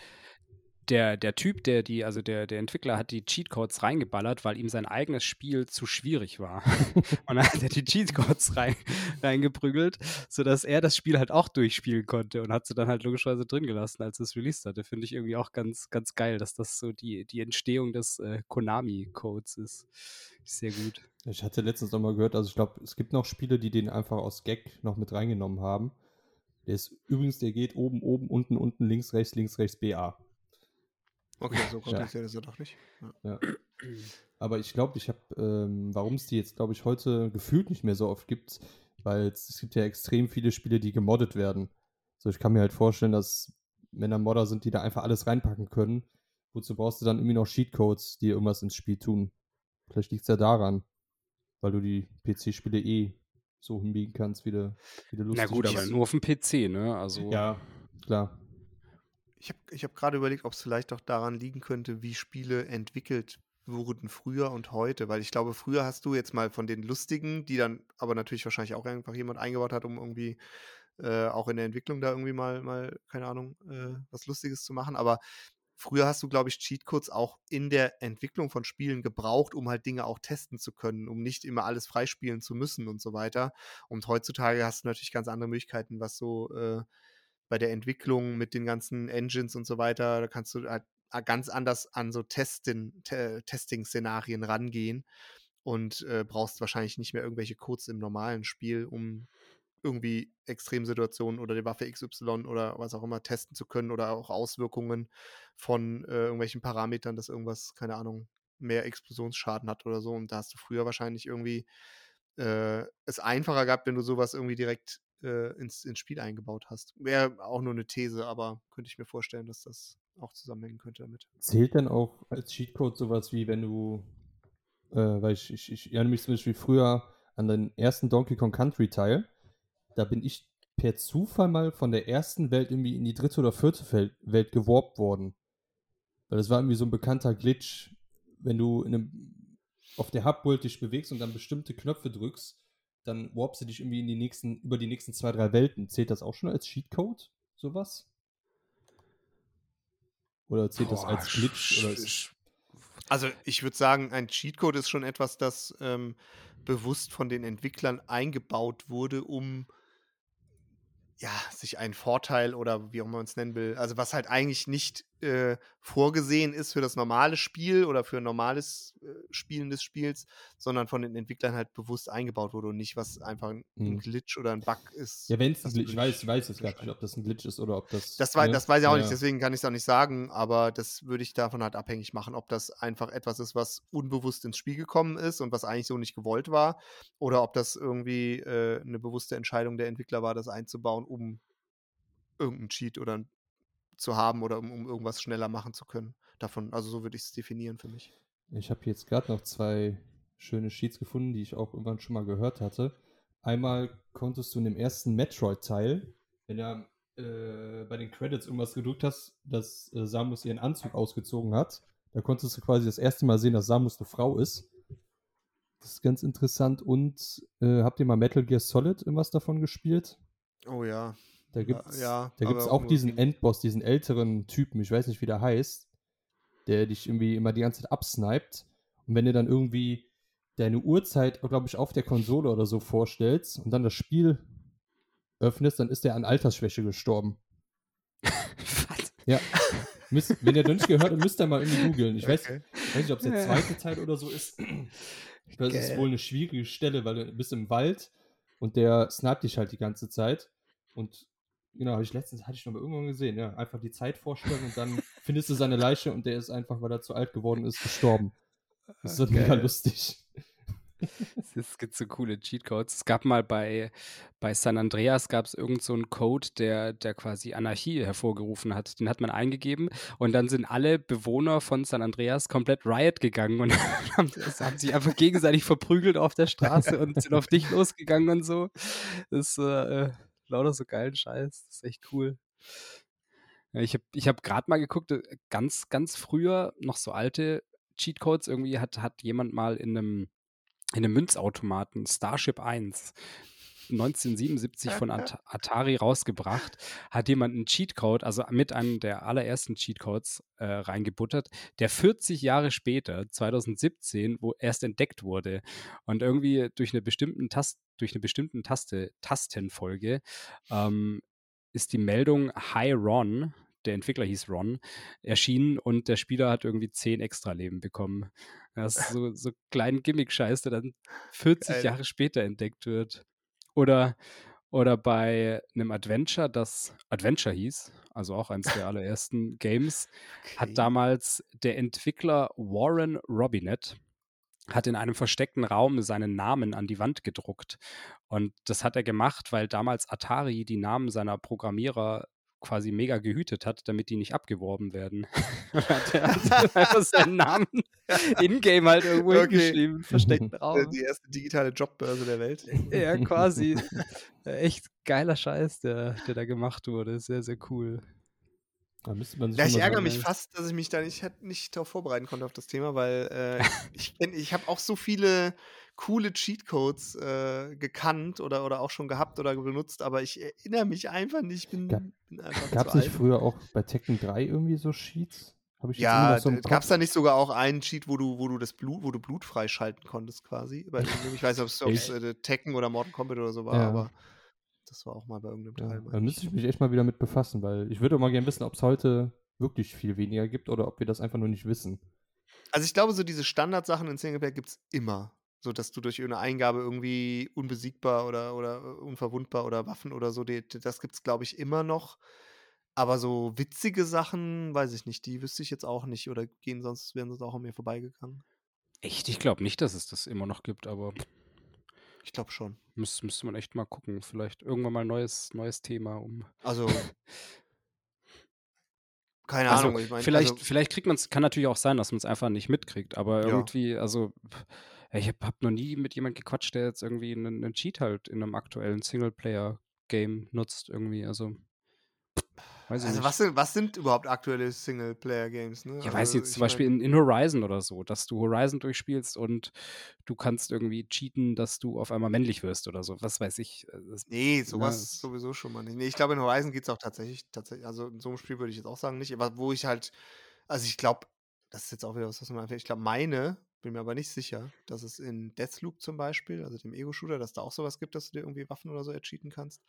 Der, der Typ, der die, also der, der Entwickler hat die Cheatcodes reingeballert, weil ihm sein eigenes Spiel zu schwierig war. Und dann hat er die Cheatcodes rein, reingeprügelt, sodass er das Spiel halt auch durchspielen konnte und hat sie dann halt logischerweise drin gelassen, als es released hatte. Finde ich irgendwie auch ganz, ganz geil, dass das so die, die Entstehung des äh, Konami-Codes ist. Sehr gut. Ich hatte letztens noch mal gehört, also ich glaube, es gibt noch Spiele, die den einfach aus Gag noch mit reingenommen haben. Der ist übrigens, der geht oben, oben, unten, unten, links, rechts, links, rechts, BA. Okay, so Ja. kompliziert ist er doch nicht. Ja. Ja. Aber ich glaube, ich habe, ähm, warum es die jetzt, glaube ich, heute gefühlt nicht mehr so oft gibt, weil es, gibt ja extrem viele Spiele, die gemoddet werden. So, ich kann mir halt vorstellen, dass Männer Modder sind, die da einfach alles reinpacken können. Wozu brauchst du dann irgendwie noch Cheatcodes, die irgendwas ins Spiel tun? Vielleicht liegt es ja daran, weil du die PC-Spiele eh so hinbiegen kannst, wie du, wie du lustig Na gut, aber nur auf dem PC, ne? Also. Ja, klar. Ich habe ich hab gerade überlegt, ob es vielleicht auch daran liegen könnte, wie Spiele entwickelt wurden früher und heute. Weil ich glaube, früher hast du jetzt mal von den lustigen, die dann aber natürlich wahrscheinlich auch einfach jemand eingebaut hat, um irgendwie äh, auch in der Entwicklung da irgendwie mal, mal keine Ahnung, äh, was Lustiges zu machen. Aber früher hast du, glaube ich, Cheatcodes auch in der Entwicklung von Spielen gebraucht, um halt Dinge auch testen zu können, um nicht immer alles freispielen zu müssen und so weiter. Und heutzutage hast du natürlich ganz andere Möglichkeiten, was so äh, bei der Entwicklung mit den ganzen Engines und so weiter, da kannst du halt ganz anders an so Testin, te Testing-Szenarien rangehen und äh, brauchst wahrscheinlich nicht mehr irgendwelche Codes im normalen Spiel, um irgendwie Extremsituationen oder die Waffe XY oder was auch immer testen zu können oder auch Auswirkungen von äh, irgendwelchen Parametern, dass irgendwas, keine Ahnung, mehr Explosionsschaden hat oder so. Und da hast du früher wahrscheinlich irgendwie äh, es einfacher gehabt, wenn du sowas irgendwie direkt äh, ins, ins Spiel eingebaut hast. Wäre auch nur eine These, aber könnte ich mir vorstellen, dass das auch zusammenhängen könnte damit. Zählt dann auch als Cheatcode sowas wie wenn du, äh, weil ich, ich, ich erinnere mich zum Beispiel früher an den ersten Donkey Kong Country Teil, da bin ich per Zufall mal von der ersten Welt irgendwie in die dritte oder vierte Welt geworbt worden. Weil das war irgendwie so ein bekannter Glitch, wenn du in einem, auf der Hubworld dich bewegst und dann bestimmte Knöpfe drückst, dann warpst du dich irgendwie in die nächsten, über die nächsten zwei, drei Welten. Zählt das auch schon als Cheatcode? Sowas? Oder zählt das Boah, als Glitch? Sch- Also ich würde sagen, ein Cheatcode ist schon etwas, das ähm, bewusst von den Entwicklern eingebaut wurde, um ja, sich einen Vorteil oder wie auch immer man es nennen will, also was halt eigentlich nicht äh, vorgesehen ist für das normale Spiel oder für ein normales äh, Spielen des Spiels, sondern von den Entwicklern halt bewusst eingebaut wurde und nicht was einfach ein, ein Mhm. Glitch oder ein Bug ist. Ja, wenn es ein Glitch, ich weiß, ich weiß jetzt gar nicht, ob das ein Glitch ist oder ob das. Das, wei ne? das weiß ich auch Ja, nicht, deswegen kann ich es auch nicht sagen, aber das würde ich davon halt abhängig machen, ob das einfach etwas ist, was unbewusst ins Spiel gekommen ist und was eigentlich so nicht gewollt war, oder ob das irgendwie äh, eine bewusste Entscheidung der Entwickler war, das einzubauen, um irgendeinen Cheat oder ein- zu haben oder um, um irgendwas schneller machen zu können. Davon, also so würde ich es definieren für mich. Ich habe jetzt gerade noch zwei schöne Sheets gefunden, die ich auch irgendwann schon mal gehört hatte. Einmal konntest du in dem ersten Metroid-Teil, wenn du äh, bei den Credits irgendwas gedrückt hast, dass äh, Samus ihren Anzug ausgezogen hat, da konntest du quasi das erste Mal sehen, dass Samus eine Frau ist. Das ist ganz interessant. Und äh, habt ihr mal Metal Gear Solid irgendwas davon gespielt? Oh ja. Da gibt es ja, da gibt's auch diesen. Endboss, diesen älteren Typen, ich weiß nicht, wie der heißt, der dich irgendwie immer die ganze Zeit absniped. Und wenn du dann irgendwie deine Uhrzeit, glaube ich, auf der Konsole oder so vorstellst und dann das Spiel öffnest, dann ist der an Altersschwäche gestorben. Was? Ja. Müsst, wenn ihr das nicht gehört habt, müsst ihr mal irgendwie googeln. Ich weiß, Okay. weiß nicht, ob es der zweite Teil oder so ist. Das ist Geil. wohl eine schwierige Stelle, weil du bist im Wald und der sniped dich halt die ganze Zeit. Und genau, hab ich letztens hatte ich noch mal irgendwann gesehen, ja. Einfach die Zeit vorstellen und dann findest du seine Leiche und der ist einfach, weil er zu alt geworden ist, gestorben. Das ist so mega lustig. Es gibt so coole Cheatcodes. Es gab mal bei, bei San Andreas gab es irgend so einen Code, der, der quasi Anarchie hervorgerufen hat. Den hat man eingegeben und dann sind alle Bewohner von San Andreas komplett Riot gegangen und haben, haben sich einfach gegenseitig verprügelt auf der Straße und sind auf dich losgegangen und so. Das ist äh, lauter so geilen Scheiß. Das ist echt cool. Ja, ich habe ich hab gerade mal geguckt, äh, ganz, ganz früher, noch so alte Cheatcodes, irgendwie hat, hat jemand mal in einem in einem Münzautomaten Starship 1 1977 von At Atari rausgebracht, hat jemand einen Cheatcode, also mit einem der allerersten Cheatcodes äh, reingebuttert, der 40 Jahre später, 2017, wo erst entdeckt wurde und irgendwie durch eine bestimmten Tast durch eine bestimmten Taste Tastenfolge ähm, ist die Meldung Hi Ron, der Entwickler hieß Ron, erschienen und der Spieler hat irgendwie 10 Extra-Leben bekommen. Das ist so, so kleinen Gimmick-Scheiß, der dann 40 Geil. Jahre später entdeckt wird. Oder, oder bei einem Adventure, das Adventure hieß, also auch eines der allerersten Games, hat Okay. damals der Entwickler Warren Robinet hat in einem versteckten Raum seinen Namen an die Wand gedruckt. Und das hat er gemacht, weil damals Atari die Namen seiner Programmierer quasi mega gehütet hat, damit die nicht abgeworben werden. Hat er hat einfach seinen Namen in-game halt irgendwo Okay. hingeschrieben, im versteckten Äh, Raum. Die erste digitale Jobbörse der Welt. Ja, quasi. Echt geiler Scheiß, der, der da gemacht wurde. Sehr, sehr cool. Da müsste man sich Ja, ich ärgere mich fast, dass ich mich da nicht, nicht darauf vorbereiten konnte auf das Thema, weil äh, ich, ich habe auch so viele coole Cheatcodes äh, gekannt oder, oder auch schon gehabt oder benutzt, aber ich erinnere mich einfach nicht. Ich bin, Gab- bin einfach Gab es nicht alt. früher auch bei Tekken 3 irgendwie so irgendwie Ja, so gab es da nicht sogar auch einen Cheat, wo du, wo du das Blut, wo du Blut freischalten konntest quasi? Bei ich weiß nicht, ob es- äh, Tekken oder Mortal Kombat oder so war, Ja. aber das war auch mal bei irgendeinem Ja, Teil. da meine müsste ich mich echt mal wieder mit befassen, weil ich würde auch mal gerne wissen, ob es heute wirklich viel weniger gibt oder ob wir das einfach nur nicht wissen. Also ich glaube, so diese Standardsachen in Singleplayer gibt es immer. So dass du durch irgendeine Eingabe irgendwie unbesiegbar oder, oder äh, unverwundbar oder Waffen oder so, die, das gibt es, glaube ich, immer noch. Aber so witzige Sachen, weiß ich nicht, die wüsste ich jetzt auch nicht oder gehen sonst, wären sonst auch an mir vorbeigegangen. Echt? Ich glaube nicht, dass es das immer noch gibt, aber Ich glaube schon. müsste, müsste man echt mal gucken. Vielleicht irgendwann mal ein neues, neues Thema um. Also. keine Also, Ahnung, ich meine. vielleicht, also, vielleicht kriegt man es, kann natürlich auch sein, dass man es einfach nicht mitkriegt, aber Ja. irgendwie, also pff, ich habe hab noch nie mit jemand gequatscht, der jetzt irgendwie einen, einen Cheat halt in einem aktuellen Singleplayer-Game nutzt, irgendwie, also weiß ich also nicht. was, sind, was sind überhaupt aktuelle Singleplayer-Games? Ne? Ja, also, weiß jetzt zum Beispiel in, in Horizon oder so, dass du Horizon durchspielst und du kannst irgendwie cheaten, dass du auf einmal männlich wirst oder so. Was weiß ich. äh, Das, Nee, Ja, sowas es- sowieso schon mal nicht. Nee, ich glaube, in Horizon geht es auch tatsächlich, tatsächlich, also in so einem Spiel würde ich jetzt auch sagen, nicht, aber wo ich halt, also ich glaube, das ist jetzt auch wieder was, was mir einfällt. Ich glaube, meine, bin mir aber nicht sicher, dass es in Deathloop zum Beispiel, also dem Ego-Shooter, dass da auch sowas gibt, dass du dir irgendwie Waffen oder so ercheaten kannst.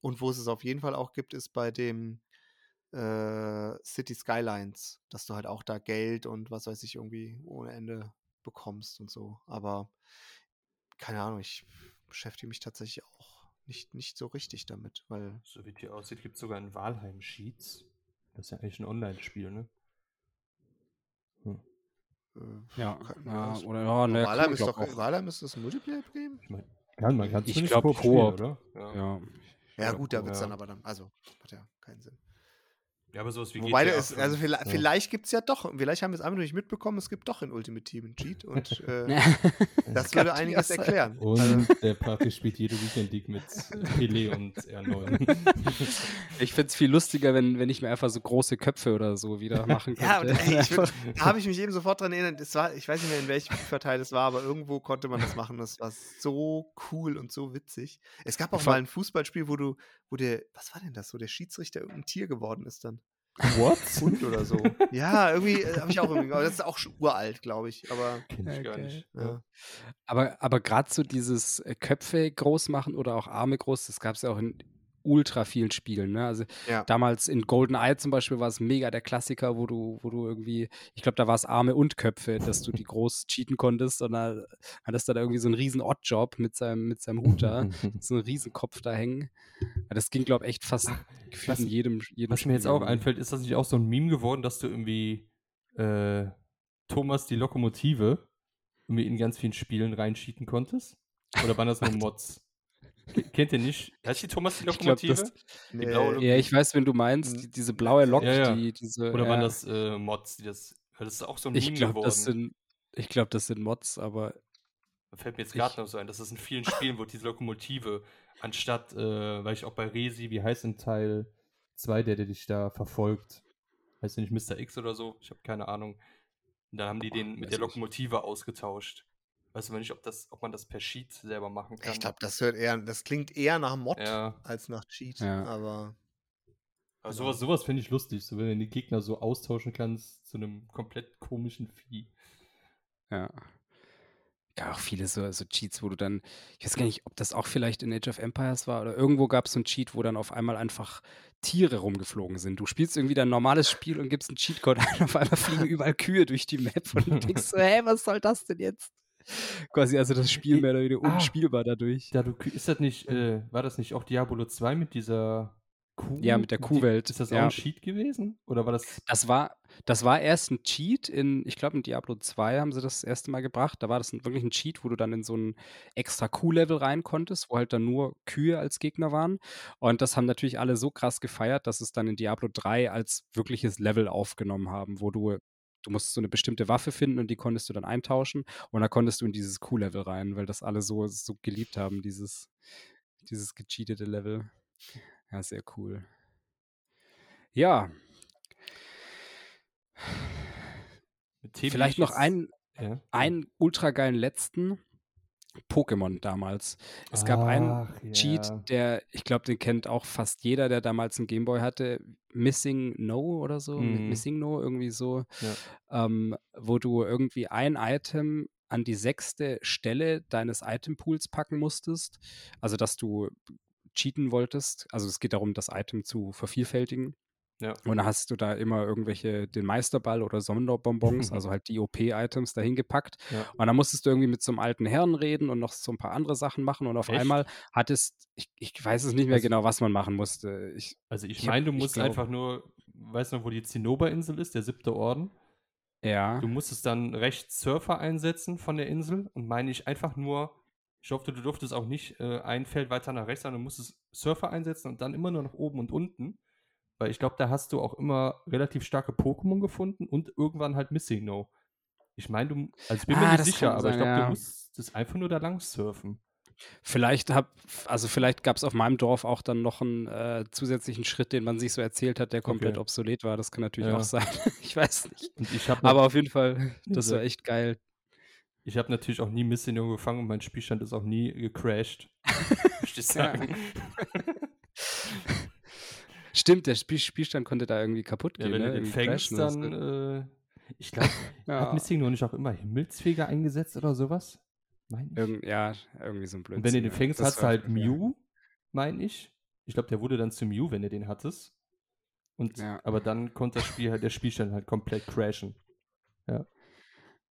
Und wo es es auf jeden Fall auch gibt, ist bei dem äh, City Skylines, dass du halt auch da Geld und was weiß ich irgendwie ohne Ende bekommst und so. Aber keine Ahnung, ich beschäftige mich tatsächlich auch nicht, nicht so richtig damit, weil. So wie die aussieht, gibt es sogar ein Walheim-Sheets. Das ist ja eigentlich ein Online-Spiel, ne? Hm. Äh, ja, ja, oder ja, ne, Walheim ist doch auch. Walheim ist das ein Multiplayer-Game? Ich mein, ja, man kann ich glaube Koop, oder? Ja. ja. Ja, gut, da wird es ja. dann aber dann, also, hat ja keinen Sinn. Ja, aber sowas wie Wobei, GTA ist, also vielleicht, ja. vielleicht gibt es ja doch, vielleicht haben wir es einfach nur nicht mitbekommen, es gibt doch in Ultimate Team einen Cheat und äh, das würde einiges erklären. Und also. der Party spielt jede Weekend League mit Pelé und R9. ich finde es viel lustiger, wenn, wenn ich mir einfach so große Köpfe oder so wieder machen könnte. ja, und, ey, würd, da habe ich mich eben sofort dran erinnert, das war, ich weiß nicht mehr, in welchem Verteil es war, aber irgendwo konnte man das machen. Das war so cool und so witzig. Es gab auch mal ein Fußballspiel, wo du, wo der, was war denn das, wo der Schiedsrichter irgendein Tier geworden ist dann. What? Hund oder so. ja, irgendwie äh, habe ich auch irgendwie, aber das ist auch schon uralt, glaube ich. Aber Kenn ich okay. gar nicht. Ja. Aber, aber gerade so dieses äh, Köpfe groß machen oder auch Arme groß, das gab es ja auch in ultra vielen Spielen. Ne? Also ja. damals in GoldenEye zum Beispiel war es mega der Klassiker, wo du, wo du irgendwie, ich glaube, da war es Arme und Köpfe, dass du die groß cheaten konntest und da hattest du da irgendwie so einen riesen Oddjob mit seinem, mit seinem Hut da, so einen riesen Kopf da hängen. Das ging, glaube ich, echt fast was, in jedem, jedem Was Spiel mir jetzt auch einfällt, ist das nicht auch so ein Meme geworden, dass du irgendwie äh, Thomas die Lokomotive irgendwie in ganz vielen Spielen reinschieten konntest? Oder waren das nur Mods? Kennt ihr nicht? Heißt die Thomas die Lokomotive? Ich glaub, das, die blaue ja, ich weiß, wenn du meinst, die, diese blaue Lok, ja, ja. die diese. Oder waren das äh, Mods, die das. Das ist auch so ein ich Meme glaub, geworden. Das sind, ich glaube, das sind Mods, aber. Da fällt mir jetzt gerade noch so ein, dass es in vielen Spielen, wo diese Lokomotive, anstatt, äh, weil ich auch bei Resi, wie heißt in Teil 2, der, der dich da verfolgt, heißt der nicht Mr. X oder so? Ich habe keine Ahnung. Dann haben die den mit der Lokomotive ausgetauscht. Weiß aber nicht, ob, das, ob man das per Sheet selber machen kann. Ich glaube, das hört eher, das klingt eher nach Mod ja. als nach Cheat, ja. aber. Also sowas, sowas finde ich lustig, so wenn du die Gegner so austauschen kannst zu einem komplett komischen Vieh. Ja. Ja, auch viele so, so Cheats, wo du dann, ich weiß gar nicht, ob das auch vielleicht in Age of Empires war oder irgendwo gab es so einen Cheat, wo dann auf einmal einfach Tiere rumgeflogen sind. Du spielst irgendwie dein normales Spiel und gibst einen Cheatcode ein, auf einmal fliegen überall Kühe durch die Map und du denkst so, hä, was soll das denn jetzt? Quasi also das Spiel mehr oder weniger ah, unspielbar dadurch. Ja, du, ist das nicht, äh, war das nicht auch Diablo 2 mit dieser Kuh? Ja, mit der Kuhwelt. Ist das ja. auch ein Cheat gewesen? Oder war das. Das war, das war erst ein Cheat in, ich glaube, in Diablo 2 haben sie das, das erste Mal gebracht. Da war das wirklich ein Cheat, wo du dann in so ein extra Kuh-Level rein konntest, wo halt dann nur Kühe als Gegner waren. Und das haben natürlich alle so krass gefeiert, dass es dann in Diablo 3 als wirkliches Level aufgenommen haben, wo du du musst so eine bestimmte Waffe finden und die konntest du dann eintauschen und dann konntest du in dieses Q-Level rein, weil das alle so, so geliebt haben, dieses, dieses gecheatete Level. Ja, sehr cool. Ja. Vielleicht noch einen, ja. einen ultra geilen letzten. Pokémon damals. Es gab Ach, einen Cheat, ja. der, ich glaube, den kennt auch fast jeder, der damals einen Gameboy hatte. Missing No oder so, mm. Missing No, irgendwie so, ja. ähm, wo du irgendwie ein Item an die sechste Stelle deines Itempools packen musstest. Also, dass du cheaten wolltest. Also, es geht darum, das Item zu vervielfältigen. Ja. Und dann hast du da immer irgendwelche, den Meisterball oder Sonderbonbons, also halt die OP-Items dahin gepackt. Ja. Und dann musstest du irgendwie mit so einem alten Herrn reden und noch so ein paar andere Sachen machen. Und auf Echt? einmal hattest, ich, ich weiß es nicht mehr also, genau, was man machen musste. Ich, also ich, ich meine, du musst glaub, einfach nur, weißt du noch, wo die Zinnoberinsel ist, der siebte Orden? Ja. Du musstest dann rechts Surfer einsetzen von der Insel und meine ich einfach nur, ich hoffe, du durftest auch nicht äh, ein Feld weiter nach rechts, sondern du musstest Surfer einsetzen und dann immer nur nach oben und unten. Weil ich glaube, da hast du auch immer relativ starke Pokémon gefunden und irgendwann halt Missing No. Ich meine, du, also ich bin ah, mir nicht sicher, aber sein, ich glaube, ja. du musst das einfach nur da lang surfen. Vielleicht hab, also vielleicht gab es auf meinem Dorf auch dann noch einen äh, zusätzlichen Schritt, den man sich so erzählt hat, der komplett okay. obsolet war. Das kann natürlich ja. auch sein. ich weiß nicht. Aber auf jeden Fall, das war echt geil. Ich habe natürlich auch nie Missing No gefangen und mein Spielstand ist auch nie gecrashed. Möchte ich sagen. Stimmt, der Spiel Spielstand konnte da irgendwie kaputt gehen. Ja, wenn ne? du den fängst, dann, äh, ich glaube, ja. hat Missing nur nicht auch immer Himmelsfeger eingesetzt oder sowas? Mein ich. Irgend, ja, irgendwie so ein Blödsinn. Und wenn du den fängst, hast du halt Mew, meine ich. Ich glaube, der wurde dann zu Mew, wenn du den hattest. Und, Ja. Aber dann konnte das Spiel halt, der Spielstand halt komplett crashen.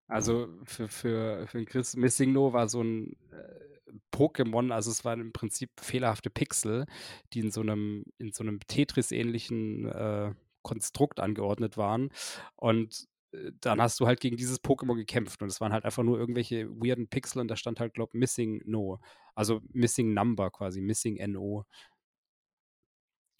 Also für, für, für den Chris Missing No war so ein äh, Pokémon, also es waren im Prinzip fehlerhafte Pixel, die in so einem, in so einem Tetris-ähnlichen äh, Konstrukt angeordnet waren. Und äh, dann hast du halt gegen dieses Pokémon gekämpft und es waren halt einfach nur irgendwelche weirden Pixel und da stand halt, glaub, Missing No. Also Missing Number quasi, Missing NO.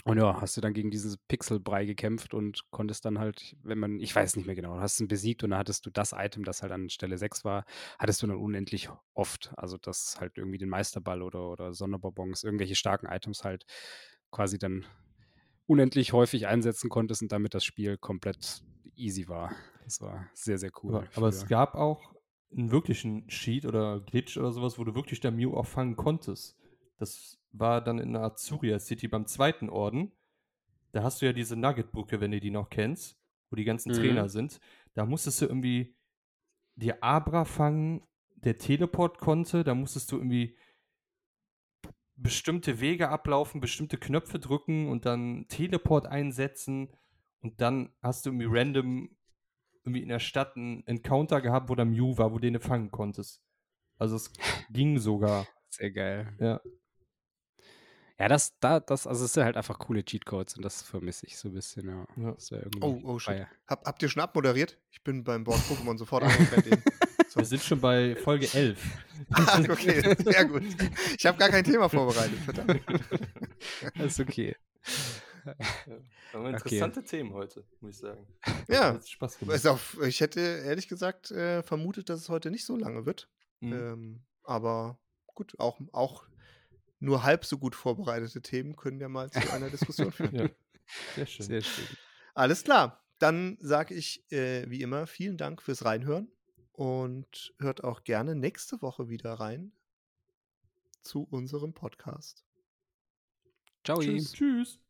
Und ja, hast du dann gegen dieses Pixelbrei gekämpft und konntest dann halt, wenn man, ich weiß nicht mehr genau, hast ihn besiegt und dann hattest du das Item, das halt an Stelle 6 war, hattest du dann unendlich oft. Also das halt irgendwie den Meisterball oder, oder Sonderbonbons, irgendwelche starken Items halt quasi dann unendlich häufig einsetzen konntest und damit das Spiel komplett easy war. Das war sehr, sehr cool. Aber, aber es gab auch einen wirklichen Cheat oder Glitch oder sowas, wo du wirklich der Mew auch fangen konntest. Das war dann in der Azuria City beim zweiten Orden. Da hast du ja diese Nugget-Brücke, wenn du die noch kennst, wo die ganzen Mhm. Trainer sind. Da musstest du irgendwie dir Abra fangen, der Teleport konnte. Da musstest du irgendwie bestimmte Wege ablaufen, bestimmte Knöpfe drücken und dann Teleport einsetzen. Und dann hast du irgendwie random irgendwie in der Stadt einen Encounter gehabt, wo der Mew war, wo du den fangen konntest. Also es ging sogar. Sehr geil. Ja. Ja, das, da, das, also es sind halt einfach coole Cheatcodes und das vermisse ich so ein bisschen, ja. Ja. Irgendwie Oh, oh shit. feier. Hab, habt ihr schon abmoderiert? Ich bin beim Board Pokémon sofort eben. So. Wir sind schon bei Folge 11. Ah, okay, sehr gut. Ich habe gar kein Thema vorbereitet, verdammt. Das ist okay. Aber interessante Themen heute, muss ich sagen. Ja, Spaß gemacht. auch, ich hätte ehrlich gesagt äh, vermutet, dass es heute nicht so lange wird. Mhm. Ähm, aber gut, auch, auch nur halb so gut vorbereitete Themen können ja mal zu einer Diskussion führen. Ja, sehr schön. Sehr schön. Alles klar. Dann sage ich äh, wie immer vielen Dank fürs Reinhören und hört auch gerne nächste Woche wieder rein zu unserem Podcast. Ciao. Tschüss. Tschüss.